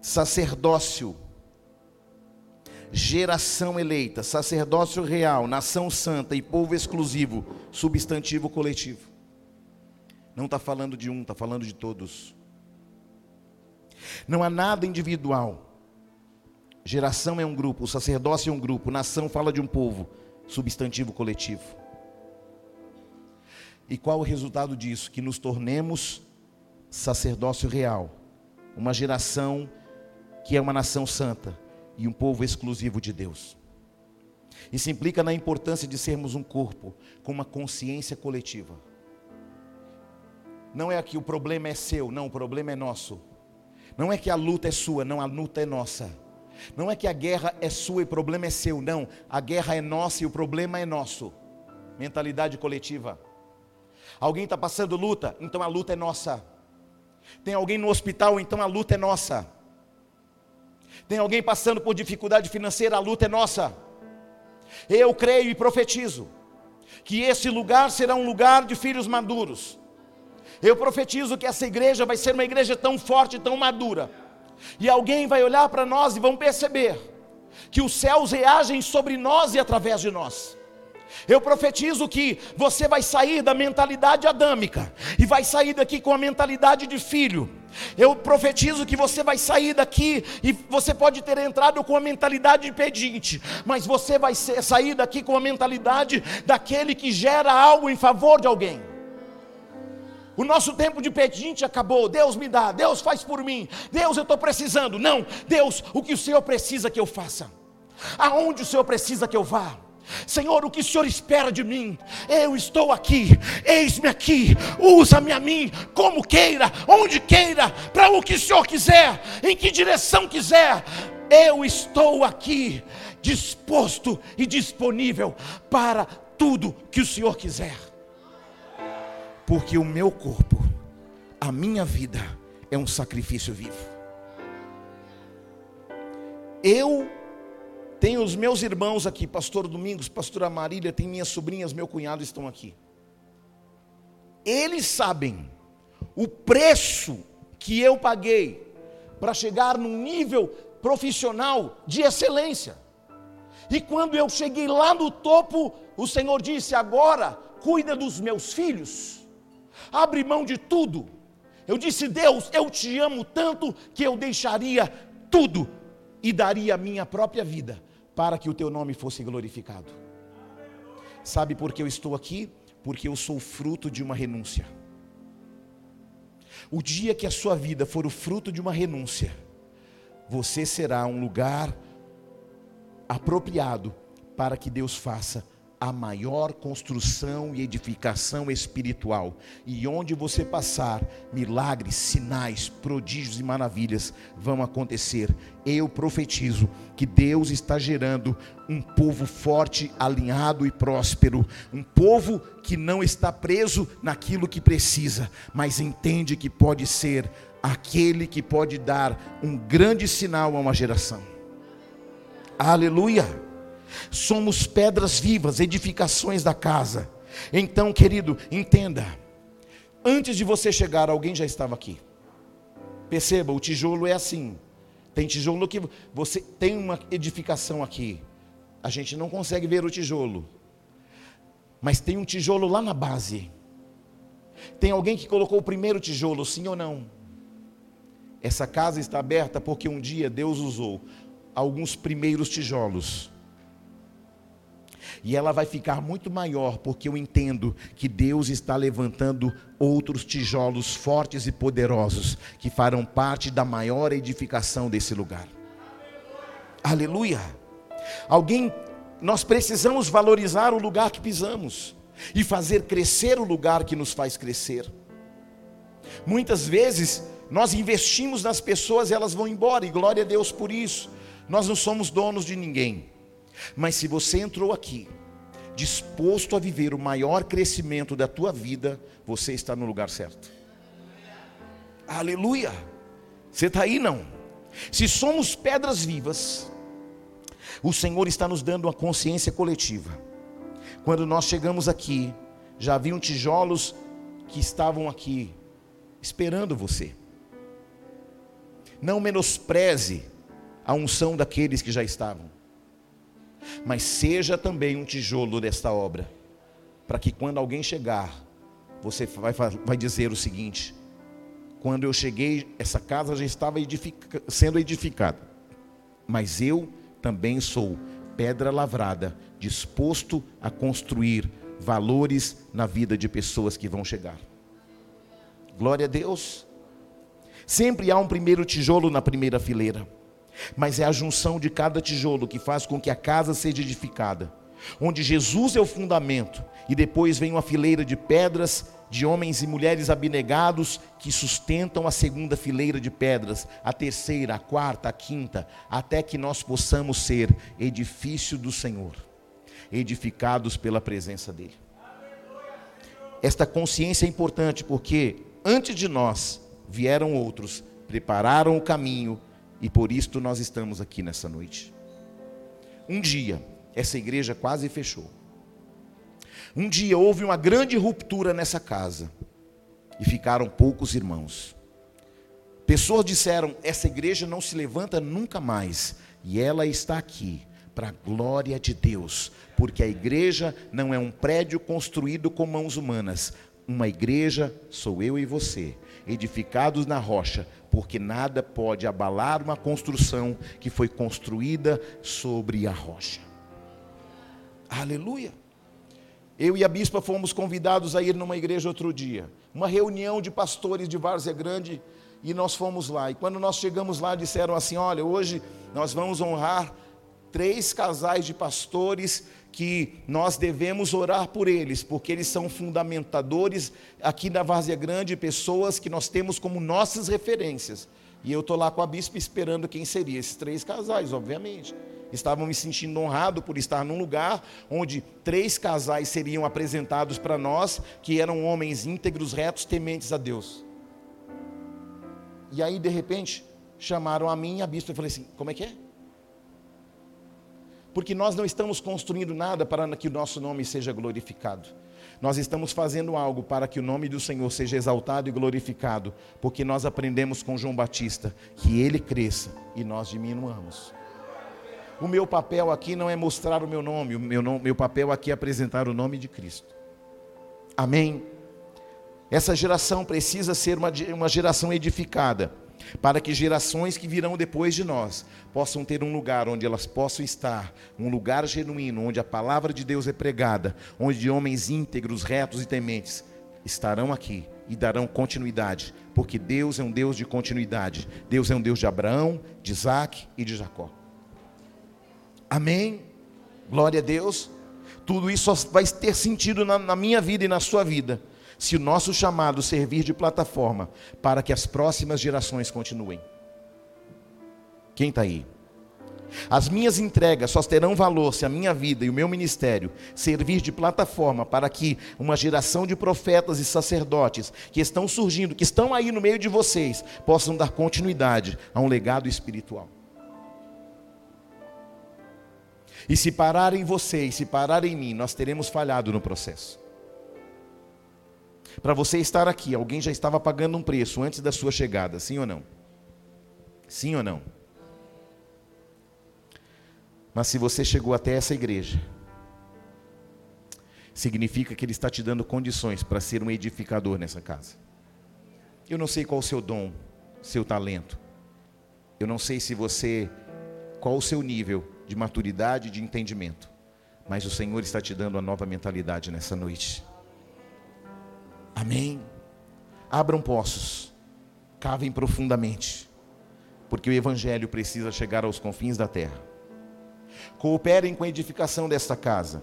sacerdócio, geração eleita, sacerdócio real, nação santa e povo exclusivo, substantivo coletivo. Não está falando de um, está falando de todos. Não há nada individual. Geração é um grupo, sacerdócio é um grupo, nação fala de um povo, substantivo coletivo. E qual o resultado disso? Que nos tornemos sacerdócio real, uma geração que é uma nação santa, e um povo exclusivo de Deus. Isso implica na importância de sermos um corpo com uma consciência coletiva. Não é que o problema é seu, não, o problema é nosso. Não é que a luta é sua, não, a luta é nossa. Não é que a guerra é sua e o problema é seu, não, a guerra é nossa e o problema é nosso. Mentalidade coletiva. Alguém está passando luta, então a luta é nossa. Tem alguém no hospital, então a luta é nossa. Tem alguém passando por dificuldade financeira, a luta é nossa. Eu creio e profetizo que esse lugar será um lugar de filhos maduros. Eu profetizo que essa igreja vai ser uma igreja tão forte, tão madura. E alguém vai olhar para nós e vão perceber que os céus reagem sobre nós e através de nós. Eu profetizo que você vai sair da mentalidade adâmica e vai sair daqui com a mentalidade de filho. Eu profetizo que você vai sair daqui e você pode ter entrado com a mentalidade de pedinte, mas você vai sair daqui com a mentalidade daquele que gera algo em favor de alguém. O nosso tempo de pedinte acabou. Deus me dá, Deus faz por mim. Deus, eu estou precisando. Não, Deus, o que o Senhor precisa que eu faça? Aonde o Senhor precisa que eu vá? Senhor, o que o Senhor espera de mim? Eu estou aqui, eis-me aqui, usa-me a mim, como queira, onde queira, para o que o Senhor quiser, em que direção quiser. Eu estou aqui, disposto e disponível para tudo que o Senhor quiser, porque o meu corpo, a minha vida, é um sacrifício vivo. Eu tenho os meus irmãos aqui, pastor Domingos, pastora Marília, tem minhas sobrinhas, meu cunhado estão aqui. Eles sabem o preço que eu paguei para chegar num nível profissional de excelência. E quando eu cheguei lá no topo, o Senhor disse: agora cuida dos meus filhos, abre mão de tudo. Eu disse: Deus, eu te amo tanto que eu deixaria tudo e daria a minha própria vida para que o teu nome fosse glorificado. Sabe por que eu estou aqui? Porque eu sou fruto de uma renúncia. O dia que a sua vida for o fruto de uma renúncia, você será um lugar apropriado para que Deus faça a maior construção e edificação espiritual. E onde você passar, milagres, sinais, prodígios e maravilhas vão acontecer. Eu profetizo que Deus está gerando um povo forte, alinhado e próspero, um povo que não está preso naquilo que precisa, mas entende que pode ser aquele que pode dar um grande sinal a uma geração. Aleluia! Somos pedras vivas, edificações da casa. Então, querido, entenda. Antes de você chegar, alguém já estava aqui. Perceba, o tijolo é assim. Tem tijolo que você tem uma edificação aqui. A gente não consegue ver o tijolo. Mas tem um tijolo lá na base. Tem alguém que colocou o primeiro tijolo, sim ou não? Essa casa está aberta porque um dia Deus usou alguns primeiros tijolos e ela vai ficar muito maior, porque eu entendo que Deus está levantando outros tijolos fortes e poderosos, que farão parte da maior edificação desse lugar. Aleluia! Alguém, nós precisamos valorizar o lugar que pisamos e fazer crescer o lugar que nos faz crescer. Muitas vezes nós investimos nas pessoas e elas vão embora, e glória a Deus por isso. Nós não somos donos de ninguém. Mas se você entrou aqui, disposto a viver o maior crescimento da tua vida, você está no lugar certo. Aleluia! Você está aí não? Se somos pedras vivas, o Senhor está nos dando uma consciência coletiva. Quando nós chegamos aqui, já haviam tijolos que estavam aqui esperando você. Não menospreze a unção daqueles que já estavam mas seja também um tijolo desta obra, para que quando alguém chegar, você vai, vai dizer o seguinte: quando eu cheguei, essa casa já estava sendo edificada, mas eu também sou pedra lavrada, disposto a construir valores na vida de pessoas que vão chegar. Glória a Deus. Sempre há um primeiro tijolo na primeira fileira mas é a junção de cada tijolo que faz com que a casa seja edificada. Onde Jesus é o fundamento, e depois vem uma fileira de pedras de homens e mulheres abnegados que sustentam a segunda fileira de pedras, a terceira, a quarta, a quinta, até que nós possamos ser edifício do Senhor, edificados pela presença dEle. Esta consciência é importante porque antes de nós vieram outros, prepararam o caminho e por isto nós estamos aqui nessa noite. Um dia, essa igreja quase fechou. Um dia houve uma grande ruptura nessa casa e ficaram poucos irmãos. Pessoas disseram: essa igreja não se levanta nunca mais, e ela está aqui para a glória de Deus, porque a igreja não é um prédio construído com mãos humanas, uma igreja sou eu e você, edificados na rocha, porque nada pode abalar uma construção que foi construída sobre a rocha. Aleluia. Eu e a bispa fomos convidados a ir numa igreja outro dia, uma reunião de pastores de Várzea Grande, e nós fomos lá. E quando nós chegamos lá, disseram assim: Olha, hoje nós vamos honrar três casais de pastores que nós devemos orar por eles, porque eles são fundamentadores aqui na Várzea Grande, pessoas que nós temos como nossas referências. E eu estou lá com a bispa esperando quem seria esses três casais, obviamente. Estavam me sentindo honrado por estar num lugar onde três casais seriam apresentados para nós, que eram homens íntegros, retos, tementes a Deus. E aí, de repente, chamaram a mim e a bispa e falei assim: como é que é? Porque nós não estamos construindo nada para que o nosso nome seja glorificado. Nós estamos fazendo algo para que o nome do Senhor seja exaltado e glorificado, porque nós aprendemos com João Batista que ele cresça e nós diminuamos. O meu papel aqui não é mostrar o meu nome, o meu, nome, meu papel aqui é apresentar o nome de Cristo. Amém? Essa geração precisa ser uma, uma geração edificada. Para que gerações que virão depois de nós possam ter um lugar onde elas possam estar, um lugar genuíno, onde a palavra de Deus é pregada, onde homens íntegros, retos e tementes estarão aqui e darão continuidade, porque Deus é um Deus de continuidade. Deus é um Deus de Abraão, de Isaac e de Jacó. Amém? Glória a Deus. Tudo isso vai ter sentido na, na minha vida e na sua vida se o nosso chamado servir de plataforma para que as próximas gerações continuem. Quem está aí? As minhas entregas só terão valor se a minha vida e o meu ministério servir de plataforma para que uma geração de profetas e sacerdotes que estão surgindo, que estão aí no meio de vocês, possam dar continuidade a um legado espiritual. E se parar em você e se parar em mim, nós teremos falhado no processo. Para você estar aqui, alguém já estava pagando um preço antes da sua chegada, sim ou não? Sim ou não? Mas se você chegou até essa igreja, significa que Ele está te dando condições para ser um edificador nessa casa. Eu não sei qual o seu dom, seu talento. Eu não sei se você, qual o seu nível de maturidade de entendimento. Mas o Senhor está te dando uma nova mentalidade nessa noite. Amém. Abram poços, cavem profundamente, porque o Evangelho precisa chegar aos confins da terra. Cooperem com a edificação desta casa,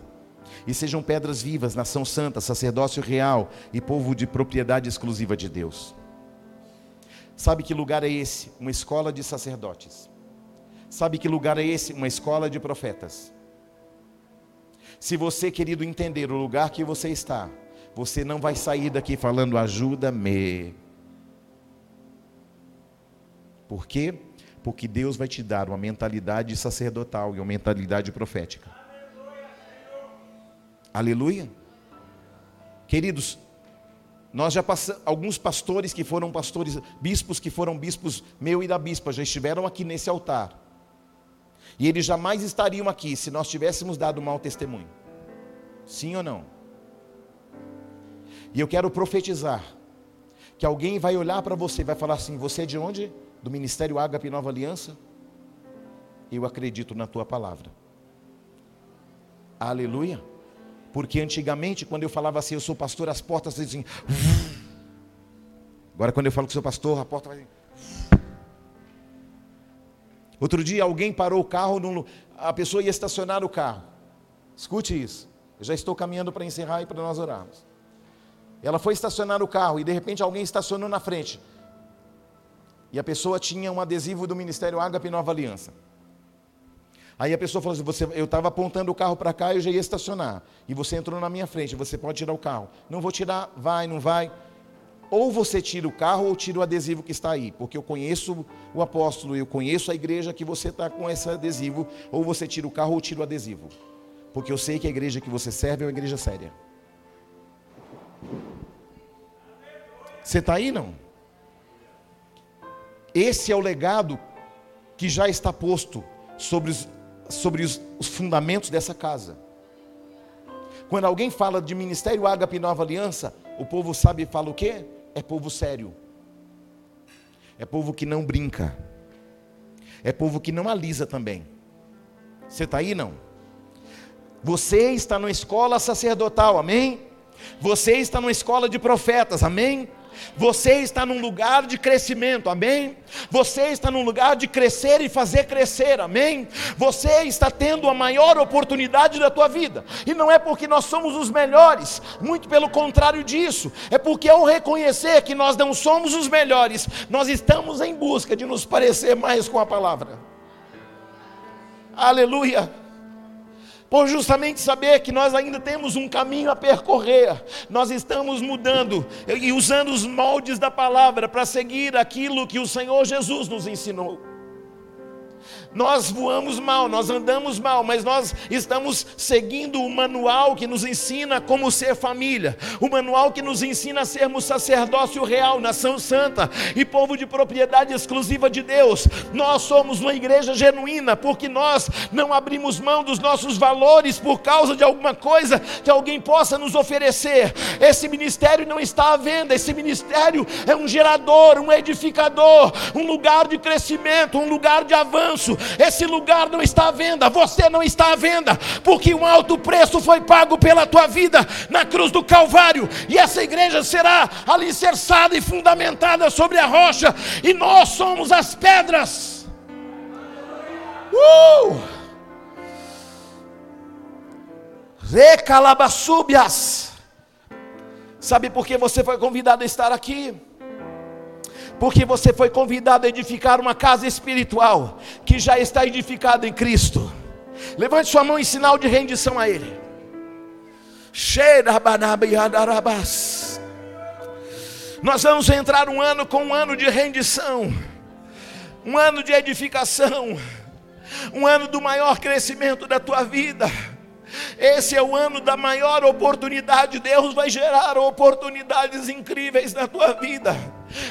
e sejam pedras vivas, nação santa, sacerdócio real e povo de propriedade exclusiva de Deus. Sabe que lugar é esse? Uma escola de sacerdotes. Sabe que lugar é esse? Uma escola de profetas. Se você, querido, entender o lugar que você está, você não vai sair daqui falando ajuda-me. Por quê? Porque Deus vai te dar uma mentalidade sacerdotal e uma mentalidade profética. Aleluia. Queridos, nós já passamos, alguns pastores que foram pastores, bispos que foram bispos, meu e da bispa, já estiveram aqui nesse altar. E eles jamais estariam aqui se nós tivéssemos dado mau testemunho. Sim ou não? E eu quero profetizar que alguém vai olhar para você e vai falar assim: Você é de onde? Do Ministério Ágape Nova Aliança? Eu acredito na tua palavra. Aleluia. Porque antigamente, quando eu falava assim, eu sou pastor, as portas diziam. Agora, quando eu falo que sou pastor, a porta vai. Outro dia, alguém parou o carro, num... a pessoa ia estacionar o carro. Escute isso. Eu já estou caminhando para encerrar e para nós orarmos. Ela foi estacionar o carro e de repente alguém estacionou na frente. E a pessoa tinha um adesivo do Ministério Ágape Nova Aliança. Aí a pessoa falou assim: você, eu estava apontando o carro para cá e eu já ia estacionar. E você entrou na minha frente, você pode tirar o carro. Não vou tirar, vai, não vai. Ou você tira o carro ou tira o adesivo que está aí, porque eu conheço o apóstolo, eu conheço a igreja que você está com esse adesivo. Ou você tira o carro ou tira o adesivo, porque eu sei que a igreja que você serve é uma igreja séria. Você está aí não? Esse é o legado que já está posto sobre os, sobre os, os fundamentos dessa casa. Quando alguém fala de ministério Ágape Nova Aliança, o povo sabe e fala o quê? É povo sério. É povo que não brinca. É povo que não alisa também. Você está aí não? Você está numa escola sacerdotal, amém? Você está numa escola de profetas, amém? Você está num lugar de crescimento, amém? Você está num lugar de crescer e fazer crescer, amém? Você está tendo a maior oportunidade da tua vida, e não é porque nós somos os melhores, muito pelo contrário disso, é porque ao reconhecer que nós não somos os melhores, nós estamos em busca de nos parecer mais com a palavra. Aleluia por justamente saber que nós ainda temos um caminho a percorrer, nós estamos mudando e usando os moldes da palavra para seguir aquilo que o Senhor Jesus nos ensinou. Nós voamos mal, nós andamos mal, mas nós estamos seguindo o manual que nos ensina como ser família, o manual que nos ensina a sermos sacerdócio real, nação santa e povo de propriedade exclusiva de Deus. Nós somos uma igreja genuína porque nós não abrimos mão dos nossos valores por causa de alguma coisa que alguém possa nos oferecer. Esse ministério não está à venda, esse ministério é um gerador, um edificador, um lugar de crescimento, um lugar de avanço esse lugar não está à venda, você não está à venda, porque um alto preço foi pago pela tua vida na cruz do Calvário, e essa igreja será alicerçada e fundamentada sobre a rocha, e nós somos as pedras. Uh! Recalabaçúbias. Sabe por que você foi convidado a estar aqui? Porque você foi convidado a edificar uma casa espiritual que já está edificada em Cristo. Levante sua mão em sinal de rendição a Ele. Nós vamos entrar um ano com um ano de rendição, um ano de edificação, um ano do maior crescimento da tua vida. Esse é o ano da maior oportunidade. Deus vai gerar oportunidades incríveis na tua vida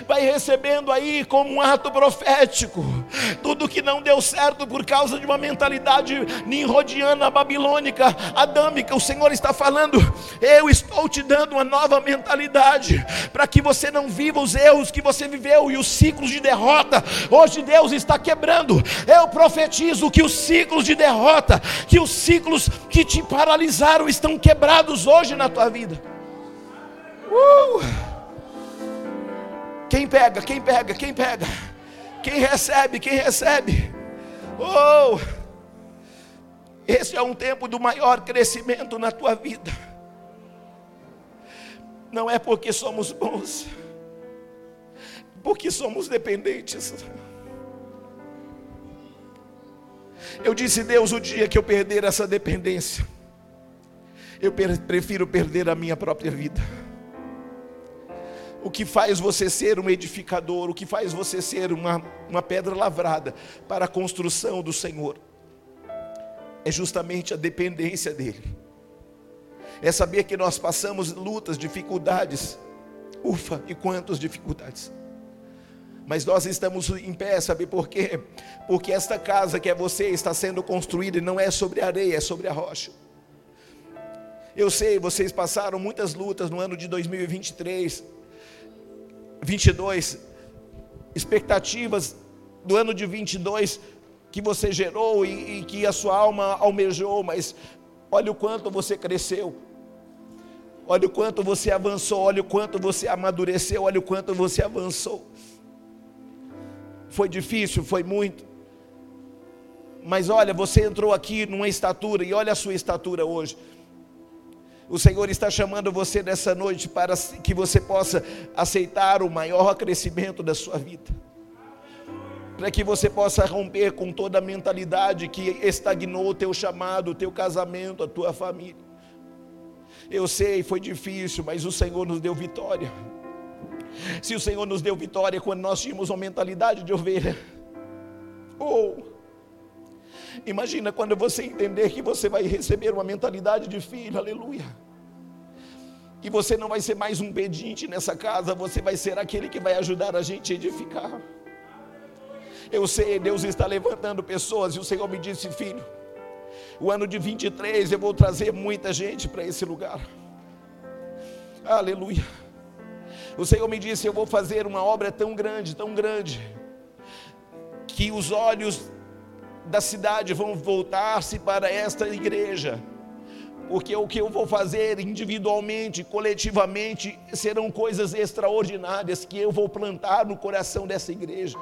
vai recebendo aí como um ato profético tudo que não deu certo por causa de uma mentalidade nimrodiana, babilônica, adâmica. O Senhor está falando: eu estou te dando uma nova mentalidade para que você não viva os erros que você viveu e os ciclos de derrota. Hoje Deus está quebrando. Eu profetizo que os ciclos de derrota, que os ciclos que te paralisaram estão quebrados hoje na tua vida. Uh! Quem pega, quem pega, quem pega? Quem recebe, quem recebe? Oh! Esse é um tempo do maior crescimento na tua vida. Não é porque somos bons, porque somos dependentes. Eu disse, Deus, o dia que eu perder essa dependência, eu prefiro perder a minha própria vida o que faz você ser um edificador, o que faz você ser uma, uma pedra lavrada para a construção do Senhor, é justamente a dependência dEle, é saber que nós passamos lutas, dificuldades, ufa, e quantas dificuldades, mas nós estamos em pé, sabe por quê? Porque esta casa que é você está sendo construída e não é sobre areia, é sobre a rocha. Eu sei, vocês passaram muitas lutas no ano de 2023, 22, expectativas do ano de 22 que você gerou e, e que a sua alma almejou, mas olha o quanto você cresceu. Olha o quanto você avançou, olha o quanto você amadureceu, olha o quanto você avançou. Foi difícil, foi muito. Mas olha, você entrou aqui numa estatura e olha a sua estatura hoje. O Senhor está chamando você nessa noite para que você possa aceitar o maior crescimento da sua vida. Para que você possa romper com toda a mentalidade que estagnou o teu chamado, o teu casamento, a tua família. Eu sei, foi difícil, mas o Senhor nos deu vitória. Se o Senhor nos deu vitória quando nós tínhamos uma mentalidade de ovelha, ou Imagina quando você entender que você vai receber uma mentalidade de filho, aleluia. E você não vai ser mais um pedinte nessa casa, você vai ser aquele que vai ajudar a gente a edificar. Eu sei, Deus está levantando pessoas, e o Senhor me disse, filho, o ano de 23 eu vou trazer muita gente para esse lugar. Aleluia. O Senhor me disse: Eu vou fazer uma obra tão grande, tão grande, que os olhos da cidade vão voltar-se para esta igreja, porque o que eu vou fazer individualmente, coletivamente, serão coisas extraordinárias que eu vou plantar no coração dessa igreja.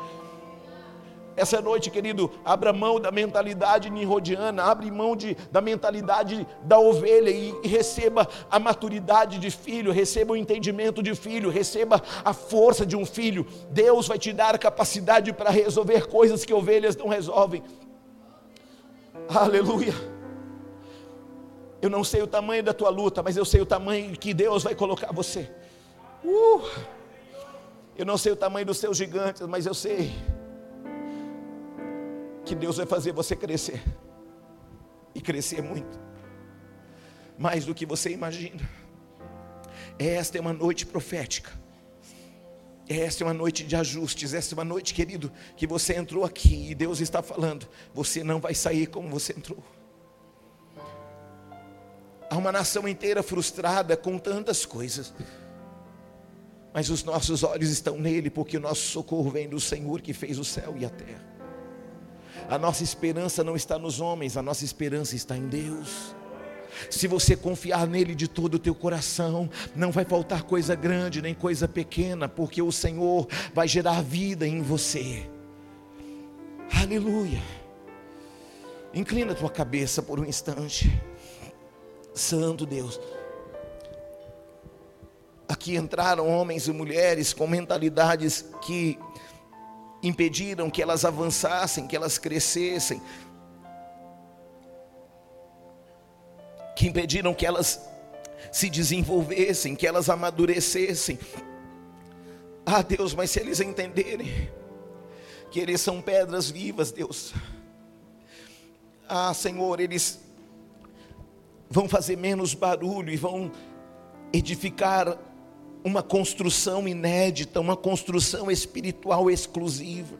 Essa noite, querido, abra mão da mentalidade nirodiana, abre mão de, da mentalidade da ovelha e, e receba a maturidade de filho, receba o entendimento de filho, receba a força de um filho. Deus vai te dar capacidade para resolver coisas que ovelhas não resolvem. Aleluia. Eu não sei o tamanho da tua luta, mas eu sei o tamanho que Deus vai colocar você. Uh, eu não sei o tamanho dos seus gigantes, mas eu sei que Deus vai fazer você crescer. E crescer muito. Mais do que você imagina. Esta é uma noite profética. Esta é uma noite de ajustes, esta é uma noite, querido, que você entrou aqui e Deus está falando: você não vai sair como você entrou. Há uma nação inteira frustrada com tantas coisas, mas os nossos olhos estão nele, porque o nosso socorro vem do Senhor que fez o céu e a terra. A nossa esperança não está nos homens, a nossa esperança está em Deus. Se você confiar nele de todo o teu coração, não vai faltar coisa grande nem coisa pequena, porque o Senhor vai gerar vida em você. Aleluia. Inclina a tua cabeça por um instante. Santo Deus. Aqui entraram homens e mulheres com mentalidades que impediram que elas avançassem, que elas crescessem, que impediram que elas se desenvolvessem, que elas amadurecessem. Ah, Deus, mas se eles entenderem que eles são pedras vivas, Deus. Ah, Senhor, eles vão fazer menos barulho e vão edificar uma construção inédita, uma construção espiritual exclusiva.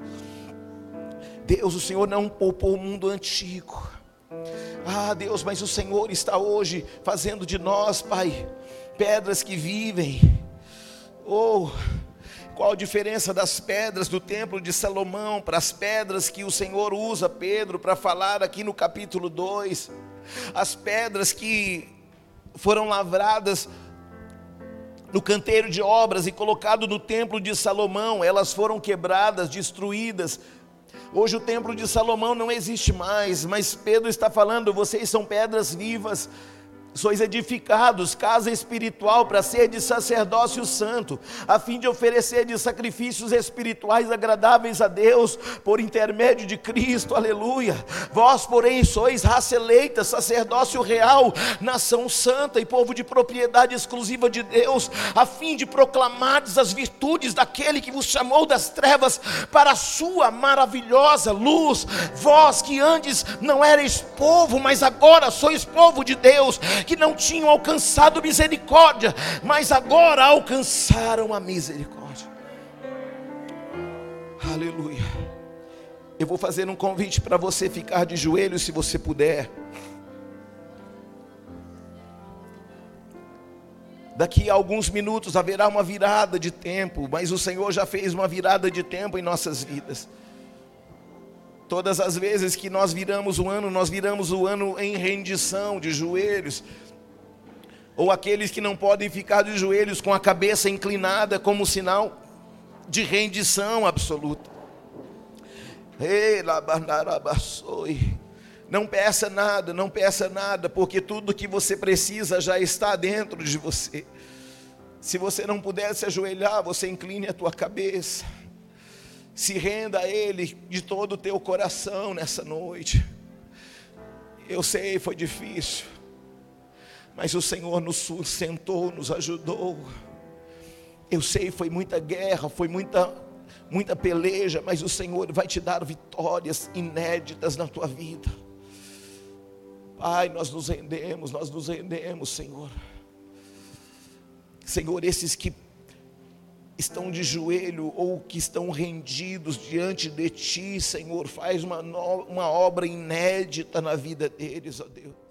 Deus, o Senhor não poupou o mundo antigo. Ah, Deus, mas o Senhor está hoje fazendo de nós, Pai, pedras que vivem. Oh, qual a diferença das pedras do templo de Salomão para as pedras que o Senhor usa Pedro para falar aqui no capítulo 2? As pedras que foram lavradas no canteiro de obras e colocado no templo de Salomão, elas foram quebradas, destruídas, Hoje o templo de Salomão não existe mais, mas Pedro está falando: vocês são pedras vivas sois edificados, casa espiritual, para ser de sacerdócio santo, a fim de oferecer de sacrifícios espirituais agradáveis a Deus, por intermédio de Cristo, aleluia. Vós, porém, sois raça eleita, sacerdócio real, nação santa e povo de propriedade exclusiva de Deus, a fim de proclamardes as virtudes daquele que vos chamou das trevas para a sua maravilhosa luz. Vós que antes não erais povo, mas agora sois povo de Deus que não tinham alcançado misericórdia, mas agora alcançaram a misericórdia. Aleluia. Eu vou fazer um convite para você ficar de joelhos, se você puder. Daqui a alguns minutos haverá uma virada de tempo, mas o Senhor já fez uma virada de tempo em nossas vidas. Todas as vezes que nós viramos o ano, nós viramos o ano em rendição, de joelhos. Ou aqueles que não podem ficar de joelhos com a cabeça inclinada como sinal de rendição absoluta. Não peça nada, não peça nada, porque tudo que você precisa já está dentro de você. Se você não puder se ajoelhar, você incline a tua cabeça se renda a Ele de todo o teu coração nessa noite. Eu sei, foi difícil, mas o Senhor nos sustentou, nos ajudou. Eu sei, foi muita guerra, foi muita, muita peleja, mas o Senhor vai te dar vitórias inéditas na tua vida. Pai, nós nos rendemos, nós nos rendemos, Senhor. Senhor, esses que estão de joelho ou que estão rendidos diante de Ti, Senhor, faz uma, uma obra inédita na vida deles, ó Deus.